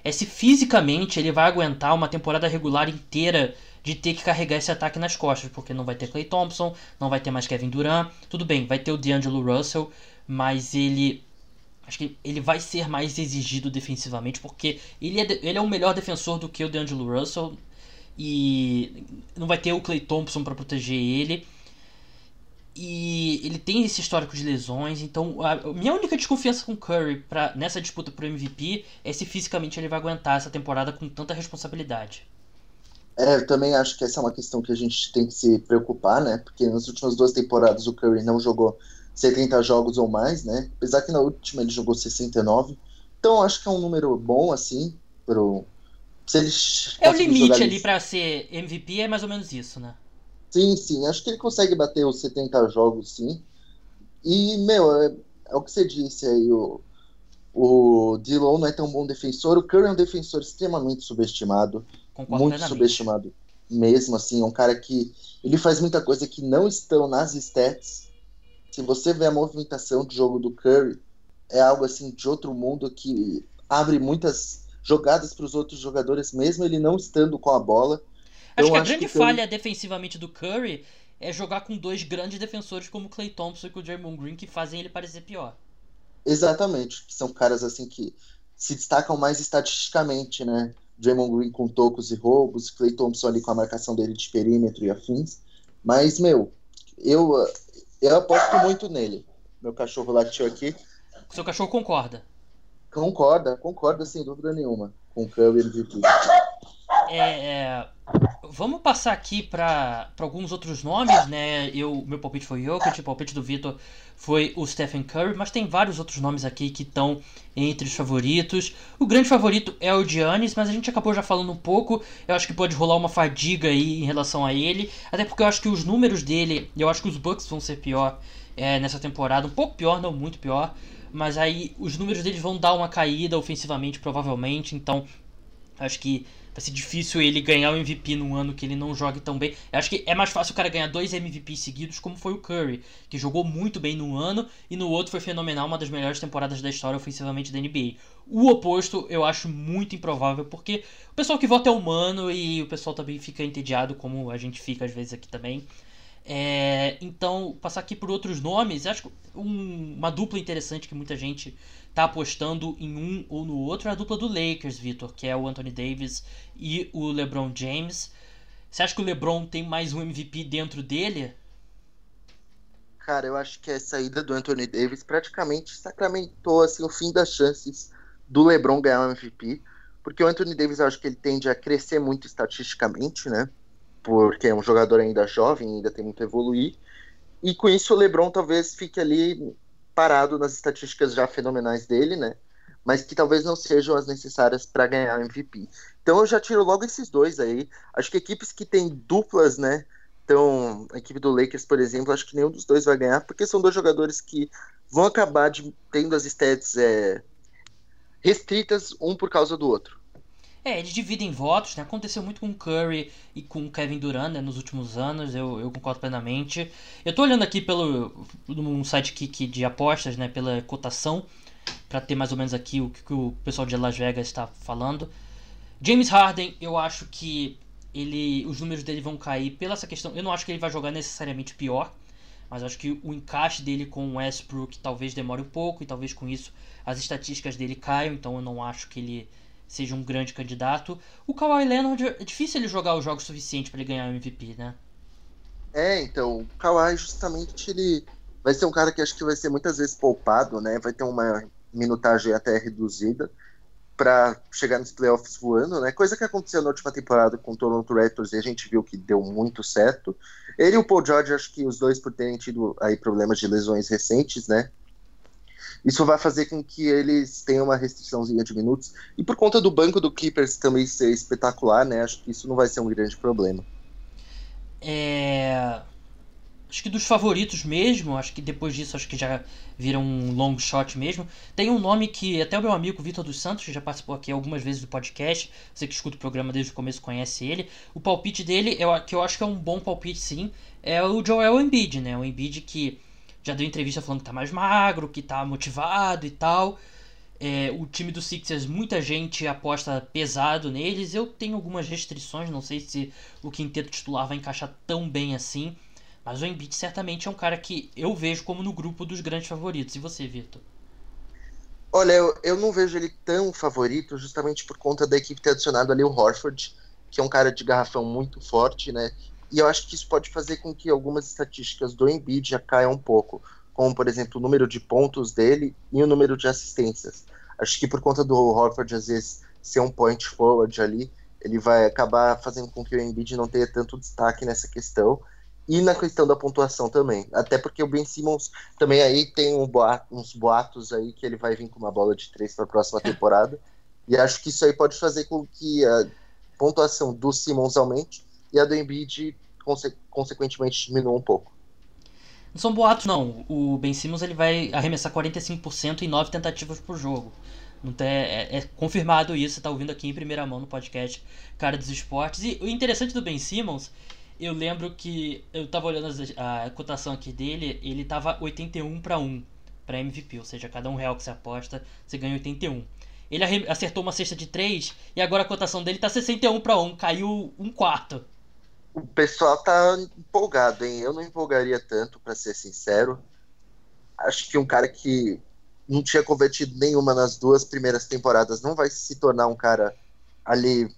é se fisicamente ele vai aguentar uma temporada regular inteira de ter que carregar esse ataque nas costas, porque não vai ter Clay Thompson, não vai ter mais Kevin Durant, tudo bem, vai ter o D'Angelo Russell, mas ele acho que ele vai ser mais exigido defensivamente, porque ele é, ele é um melhor defensor do que o D'Angelo Russell e não vai ter o Clay Thompson para proteger ele. E ele tem esse histórico de lesões, então a minha única desconfiança com o Curry pra, nessa disputa pro MVP é se fisicamente ele vai aguentar essa temporada com tanta responsabilidade. É, eu também acho que essa é uma questão que a gente tem que se preocupar, né? Porque nas últimas duas temporadas o Curry não jogou 70 jogos ou mais, né? Apesar que na última ele jogou 69. Então acho que é um número bom, assim, pro. Se ele é o limite ali para ser MVP, é mais ou menos isso, né? Sim, sim. Acho que ele consegue bater os 70 jogos, sim. E, meu, é, é o que você disse aí, o, o Dillon não é tão bom defensor. O Curry é um defensor extremamente subestimado. Concordo muito subestimado mesmo, assim. É um cara que ele faz muita coisa que não estão nas stats. Se você vê a movimentação de jogo do Curry, é algo assim de outro mundo que abre muitas jogadas para os outros jogadores, mesmo ele não estando com a bola. Acho que a grande que falha defensivamente do Curry é jogar com dois grandes defensores como o Clay Thompson e o Draymond Green que fazem ele parecer pior. Exatamente, que são caras assim que se destacam mais estatisticamente, né? Draymond Green com tocos e roubos, Clay Thompson ali com a marcação dele de perímetro e afins. Mas, meu, eu, eu aposto muito nele. Meu cachorro latiu aqui. Seu cachorro concorda? Concorda, concorda sem dúvida nenhuma com o Curry MVP. é, é, vamos passar aqui para alguns outros nomes, né? Eu, meu palpite foi Jokic, o palpite do Vitor foi o Stephen Curry, mas tem vários outros nomes aqui que estão entre os favoritos. O grande favorito é o Giannis, mas a gente acabou já falando um pouco. Eu acho que pode rolar uma fadiga aí em relação a ele, até porque eu acho que os números dele, eu acho que os Bucks vão ser pior é, nessa temporada, um pouco pior, não muito pior. Mas aí os números deles vão dar uma caída ofensivamente, provavelmente. Então, acho que vai ser difícil ele ganhar o MVP num ano que ele não jogue tão bem. Eu acho que é mais fácil o cara ganhar dois MVPs seguidos, como foi o Curry, que jogou muito bem num ano e no outro foi fenomenal, uma das melhores temporadas da história ofensivamente da NBA. O oposto eu acho muito improvável, porque o pessoal que vota é humano e o pessoal também fica entediado, como a gente fica às vezes aqui também. É, então, passar aqui por outros nomes, acho que um, uma dupla interessante que muita gente tá apostando em um ou no outro é a dupla do Lakers, Vitor, que é o Anthony Davis e o LeBron James. Você acha que o LeBron tem mais um MVP dentro dele? Cara, eu acho que a saída do Anthony Davis praticamente sacramentou assim, o fim das chances do LeBron ganhar o MVP, porque o Anthony Davis eu acho que ele tende a crescer muito estatisticamente, né? porque é um jogador ainda jovem, ainda tem muito a evoluir. E com isso o LeBron talvez fique ali parado nas estatísticas já fenomenais dele, né? Mas que talvez não sejam as necessárias para ganhar o MVP. Então eu já tiro logo esses dois aí. Acho que equipes que têm duplas, né? Então, a equipe do Lakers, por exemplo, acho que nenhum dos dois vai ganhar, porque são dois jogadores que vão acabar de, tendo as stats é, restritas um por causa do outro. É, eles dividem votos, né? Aconteceu muito com o Curry e com o Kevin Durant né, nos últimos anos, eu, eu concordo plenamente. Eu tô olhando aqui pelo num sidekick de apostas, né, pela cotação, para ter mais ou menos aqui o que o pessoal de Las Vegas está falando. James Harden, eu acho que ele os números dele vão cair pela essa questão. Eu não acho que ele vai jogar necessariamente pior, mas acho que o encaixe dele com o Westbrook talvez demore um pouco e talvez com isso as estatísticas dele caiam, então eu não acho que ele seja um grande candidato. O Kawhi Leonard, é difícil ele jogar os jogos suficiente para ele ganhar o MVP, né? É, então, o Kawhi justamente ele vai ser um cara que acho que vai ser muitas vezes poupado, né? Vai ter uma minutagem até reduzida para chegar nos playoffs voando, né? Coisa que aconteceu na última temporada com o Toronto Raptors e a gente viu que deu muito certo. Ele e o Paul George, acho que os dois por terem tido aí problemas de lesões recentes, né? Isso vai fazer com que eles tenham uma restriçãozinha de minutos. E por conta do banco do Clippers também ser espetacular, né? Acho que isso não vai ser um grande problema. É... Acho que dos favoritos mesmo, acho que depois disso acho que já vira um long shot mesmo. Tem um nome que até o meu amigo Vitor dos Santos, que já participou aqui algumas vezes do podcast, você que escuta o programa desde o começo conhece ele. O palpite dele, eu, que eu acho que é um bom palpite sim, é o Joel Embiid, né? O Embiid que já deu entrevista falando que tá mais magro, que tá motivado e tal. É, o time do Sixers, muita gente aposta pesado neles. Eu tenho algumas restrições, não sei se o quinteto titular vai encaixar tão bem assim. Mas o Embiid certamente é um cara que eu vejo como no grupo dos grandes favoritos. E você, Vitor? Olha, eu, eu não vejo ele tão favorito justamente por conta da equipe ter adicionado ali o Horford, que é um cara de garrafão muito forte, né? E eu acho que isso pode fazer com que algumas estatísticas do Embiid já caiam um pouco, como por exemplo o número de pontos dele e o número de assistências. Acho que por conta do Horford às vezes ser um point forward ali, ele vai acabar fazendo com que o Embiid não tenha tanto destaque nessa questão e na questão da pontuação também. Até porque o Ben Simmons também aí tem um boato, uns boatos aí que ele vai vir com uma bola de três para a próxima temporada. E acho que isso aí pode fazer com que a pontuação do Simmons aumente e a do Embiid, conse consequentemente, diminua um pouco. Não são boatos, não. O Ben Simmons ele vai arremessar 45% em 9 tentativas por jogo. Não é, é, confirmado isso, tá ouvindo aqui em primeira mão no podcast Cara dos Esportes. E o interessante do Ben Simmons, eu lembro que eu tava olhando a, cotação aqui dele, ele tava 81 para 1 para MVP, ou seja, cada um real que você aposta, você ganha 81. Ele acertou uma cesta de 3 e agora a cotação dele tá 61 para 1, caiu um quarto o pessoal tá empolgado, hein? Eu não empolgaria tanto, para ser sincero. Acho que um cara que não tinha convertido nenhuma nas duas primeiras temporadas não vai se tornar um cara ali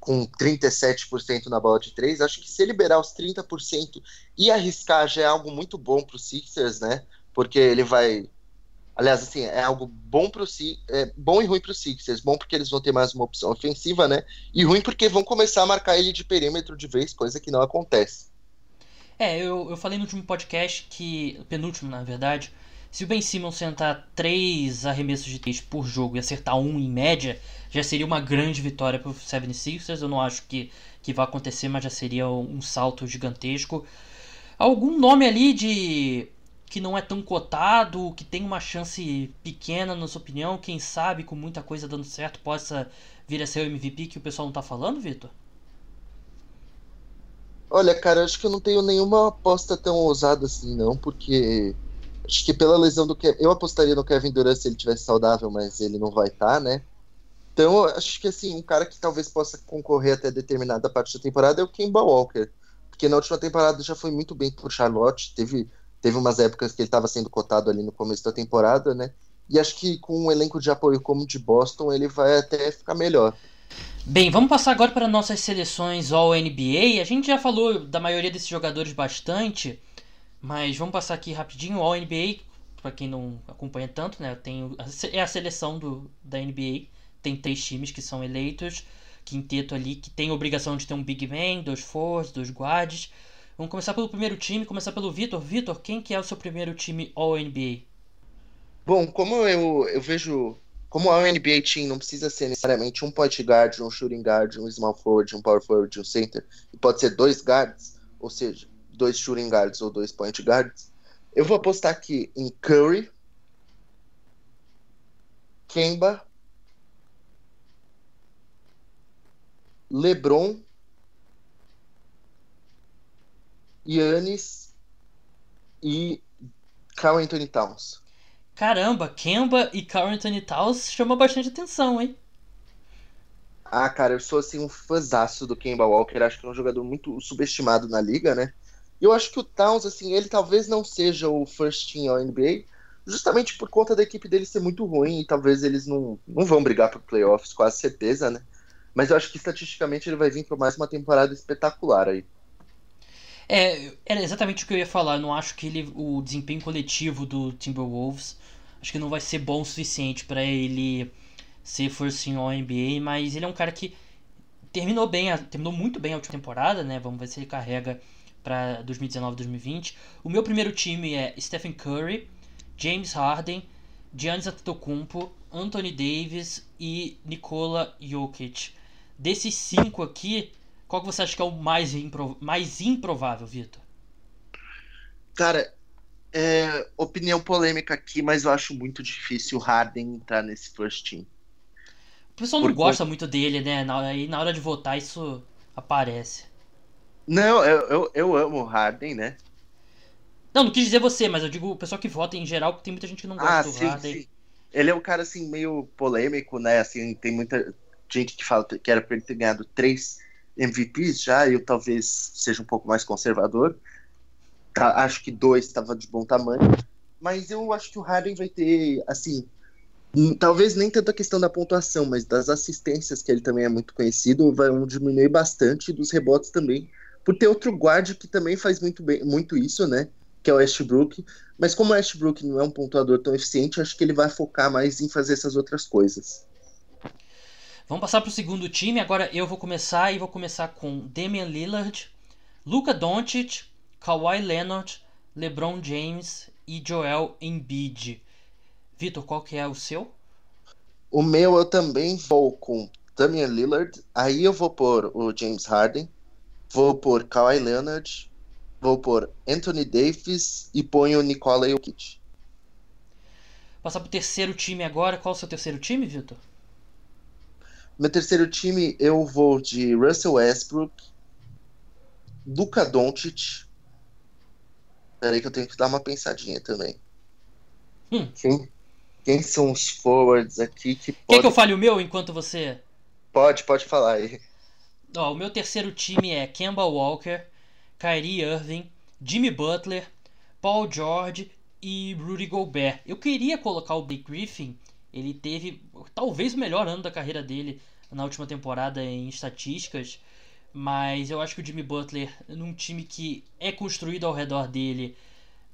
com 37% na bola de três. Acho que se liberar os 30% e arriscar já é algo muito bom para os Sixers, né? Porque ele vai Aliás, assim, é algo bom pro é bom e ruim pro Sixers. Bom porque eles vão ter mais uma opção ofensiva, né? E ruim porque vão começar a marcar ele de perímetro de vez, coisa que não acontece. É, eu, eu falei no último podcast que. Penúltimo, na verdade. Se o Ben Simmons sentar três arremessos de três por jogo e acertar um em média, já seria uma grande vitória pro 76ers. Eu não acho que, que vai acontecer, mas já seria um salto gigantesco. Algum nome ali de que não é tão cotado, que tem uma chance pequena, na sua opinião, quem sabe com muita coisa dando certo possa vir a ser o MVP que o pessoal não tá falando, Vitor? Olha, cara, acho que eu não tenho nenhuma aposta tão ousada assim, não, porque acho que pela lesão do Kevin, eu apostaria no Kevin Durant se ele tivesse saudável, mas ele não vai estar, tá, né? Então, acho que assim, um cara que talvez possa concorrer até determinada parte da temporada é o Kemba Walker, porque na última temporada já foi muito bem por Charlotte, teve Teve umas épocas que ele estava sendo cotado ali no começo da temporada, né? E acho que com um elenco de apoio como o de Boston, ele vai até ficar melhor. Bem, vamos passar agora para nossas seleções All-NBA. A gente já falou da maioria desses jogadores bastante, mas vamos passar aqui rapidinho. All-NBA, para quem não acompanha tanto, né? Tem, é a seleção do, da NBA. Tem três times que são eleitos. Quinteto ali que tem obrigação de ter um Big Man, dois forwards, dois guards. Vamos começar pelo primeiro time, começar pelo Vitor. Vitor, quem que é o seu primeiro time All-NBA? Bom, como eu, eu vejo... Como a NBA Team não precisa ser necessariamente um point guard, um shooting guard, um small forward, um power forward, um center, e pode ser dois guards, ou seja, dois shooting guards ou dois point guards, eu vou apostar aqui em Curry, Kemba, LeBron Yannis e Carl Anthony Towns. Caramba, Kemba e Carl Anthony Towns chama bastante atenção, hein? Ah, cara, eu sou assim um fãzaço do Kemba Walker, acho que é um jogador muito subestimado na liga, né? E eu acho que o Towns, assim, ele talvez não seja o first team ao NBA, justamente por conta da equipe dele ser muito ruim e talvez eles não, não vão brigar para playoffs, quase certeza, né? Mas eu acho que estatisticamente ele vai vir para mais uma temporada espetacular aí. É, era exatamente o que eu ia falar. Eu não acho que ele, o desempenho coletivo do Timberwolves acho que não vai ser bom o suficiente para ele ser first team NBA, mas ele é um cara que terminou bem, terminou muito bem a última temporada, né? Vamos ver se ele carrega para 2019-2020. O meu primeiro time é Stephen Curry, James Harden, Giannis Antetokounmpo, Anthony Davis e Nikola Jokic. Desses cinco aqui, qual que você acha que é o mais, impro... mais improvável, Vitor? Cara, é, opinião polêmica aqui, mas eu acho muito difícil o Harden entrar nesse first team. O pessoal não Por gosta muito dele, né? Aí na hora de votar isso aparece. Não, eu, eu, eu amo o Harden, né? Não, não quis dizer você, mas eu digo o pessoal que vota em geral, porque tem muita gente que não gosta ah, do sim, Harden. Sim. Ele é um cara assim meio polêmico, né? Assim, tem muita gente que fala que era pra ele ter ganhado três MVPs já, eu talvez seja um pouco mais conservador. Tá, acho que dois estava de bom tamanho. Mas eu acho que o Harden vai ter, assim, talvez nem tanto a questão da pontuação, mas das assistências, que ele também é muito conhecido, vai diminuir bastante, dos rebotes também. Por ter outro guarde que também faz muito, bem, muito isso, né? Que é o Westbrook. Mas como o Westbrook não é um pontuador tão eficiente, acho que ele vai focar mais em fazer essas outras coisas. Vamos passar para o segundo time. Agora eu vou começar e vou começar com Damian Lillard, Luka Doncic, Kawhi Leonard, LeBron James e Joel Embiid. Vitor, qual que é o seu? O meu eu também vou com Damian Lillard. Aí eu vou pôr o James Harden, vou pôr Kawhi Leonard, vou pôr Anthony Davis e ponho o Nikola Jokic. Passar para o terceiro time agora. Qual é o seu terceiro time, Vitor? Meu terceiro time, eu vou de Russell Westbrook, Luka Doncic. Peraí que eu tenho que dar uma pensadinha também. Hum. Quem, quem são os forwards aqui que pode... Quer que eu fale o meu enquanto você... Pode, pode falar aí. Ó, o meu terceiro time é Kemba Walker, Kyrie Irving, Jimmy Butler, Paul George e Rudy Gobert. Eu queria colocar o Blake Griffin ele teve talvez o melhor ano da carreira dele na última temporada em estatísticas, mas eu acho que o Jimmy Butler, num time que é construído ao redor dele,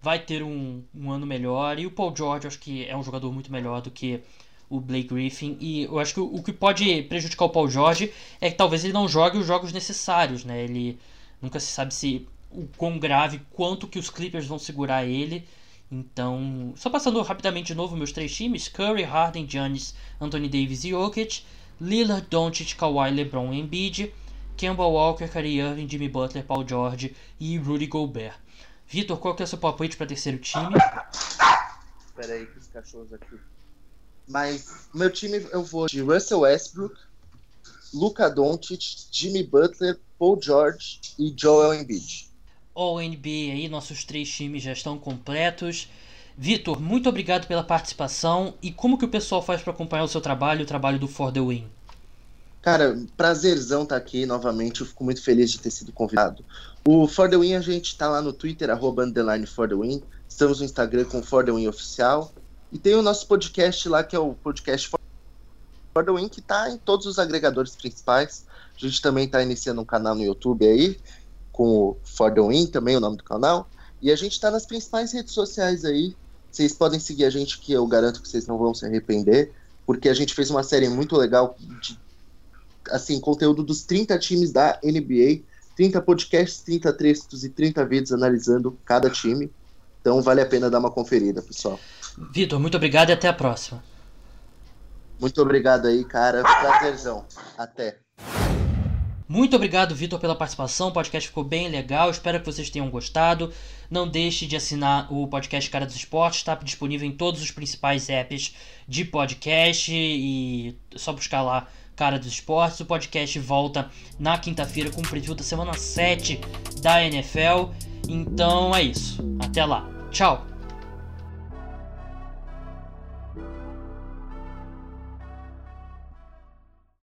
vai ter um, um ano melhor. E o Paul George, acho que é um jogador muito melhor do que o Blake Griffin. E eu acho que o, o que pode prejudicar o Paul George é que talvez ele não jogue os jogos necessários, né? Ele nunca se sabe se o quão grave, quanto que os Clippers vão segurar ele. Então, só passando rapidamente de novo meus três times: Curry, Harden, Giannis, Anthony Davis e Jokic, Lillard, Doncic, Kawhi, LeBron, Embiid, Kemba Walker, Kyrie Irving, Jimmy Butler, Paul George e Rudy Gobert. Vitor, qual que é o seu palpite para terceiro time? Espera aí que os cachorros aqui. Mas meu time eu vou de Russell Westbrook, Luca Doncic, Jimmy Butler, Paul George e Joel Embiid. All NBA aí, nossos três times já estão completos. Vitor, muito obrigado pela participação e como que o pessoal faz para acompanhar o seu trabalho, o trabalho do For the Win? Cara, prazerzão estar tá aqui novamente, eu fico muito feliz de ter sido convidado. O For the Win a gente está lá no Twitter, arroba underline For the Win, estamos no Instagram com For the Win Oficial e tem o nosso podcast lá que é o podcast For the Win que está em todos os agregadores principais. A gente também está iniciando um canal no YouTube aí, com o For the Win, também o nome do canal. E a gente está nas principais redes sociais aí. Vocês podem seguir a gente, que eu garanto que vocês não vão se arrepender, porque a gente fez uma série muito legal de assim, conteúdo dos 30 times da NBA, 30 podcasts, 30 textos e 30 vídeos analisando cada time. Então vale a pena dar uma conferida, pessoal. Vitor, muito obrigado e até a próxima. Muito obrigado aí, cara. Prazerzão. Até. Muito obrigado, Vitor, pela participação. O podcast ficou bem legal. Espero que vocês tenham gostado. Não deixe de assinar o podcast Cara dos Esportes. Está disponível em todos os principais apps de podcast. E é só buscar lá Cara dos Esportes. O podcast volta na quinta-feira com o preview da semana 7 da NFL. Então é isso. Até lá. Tchau.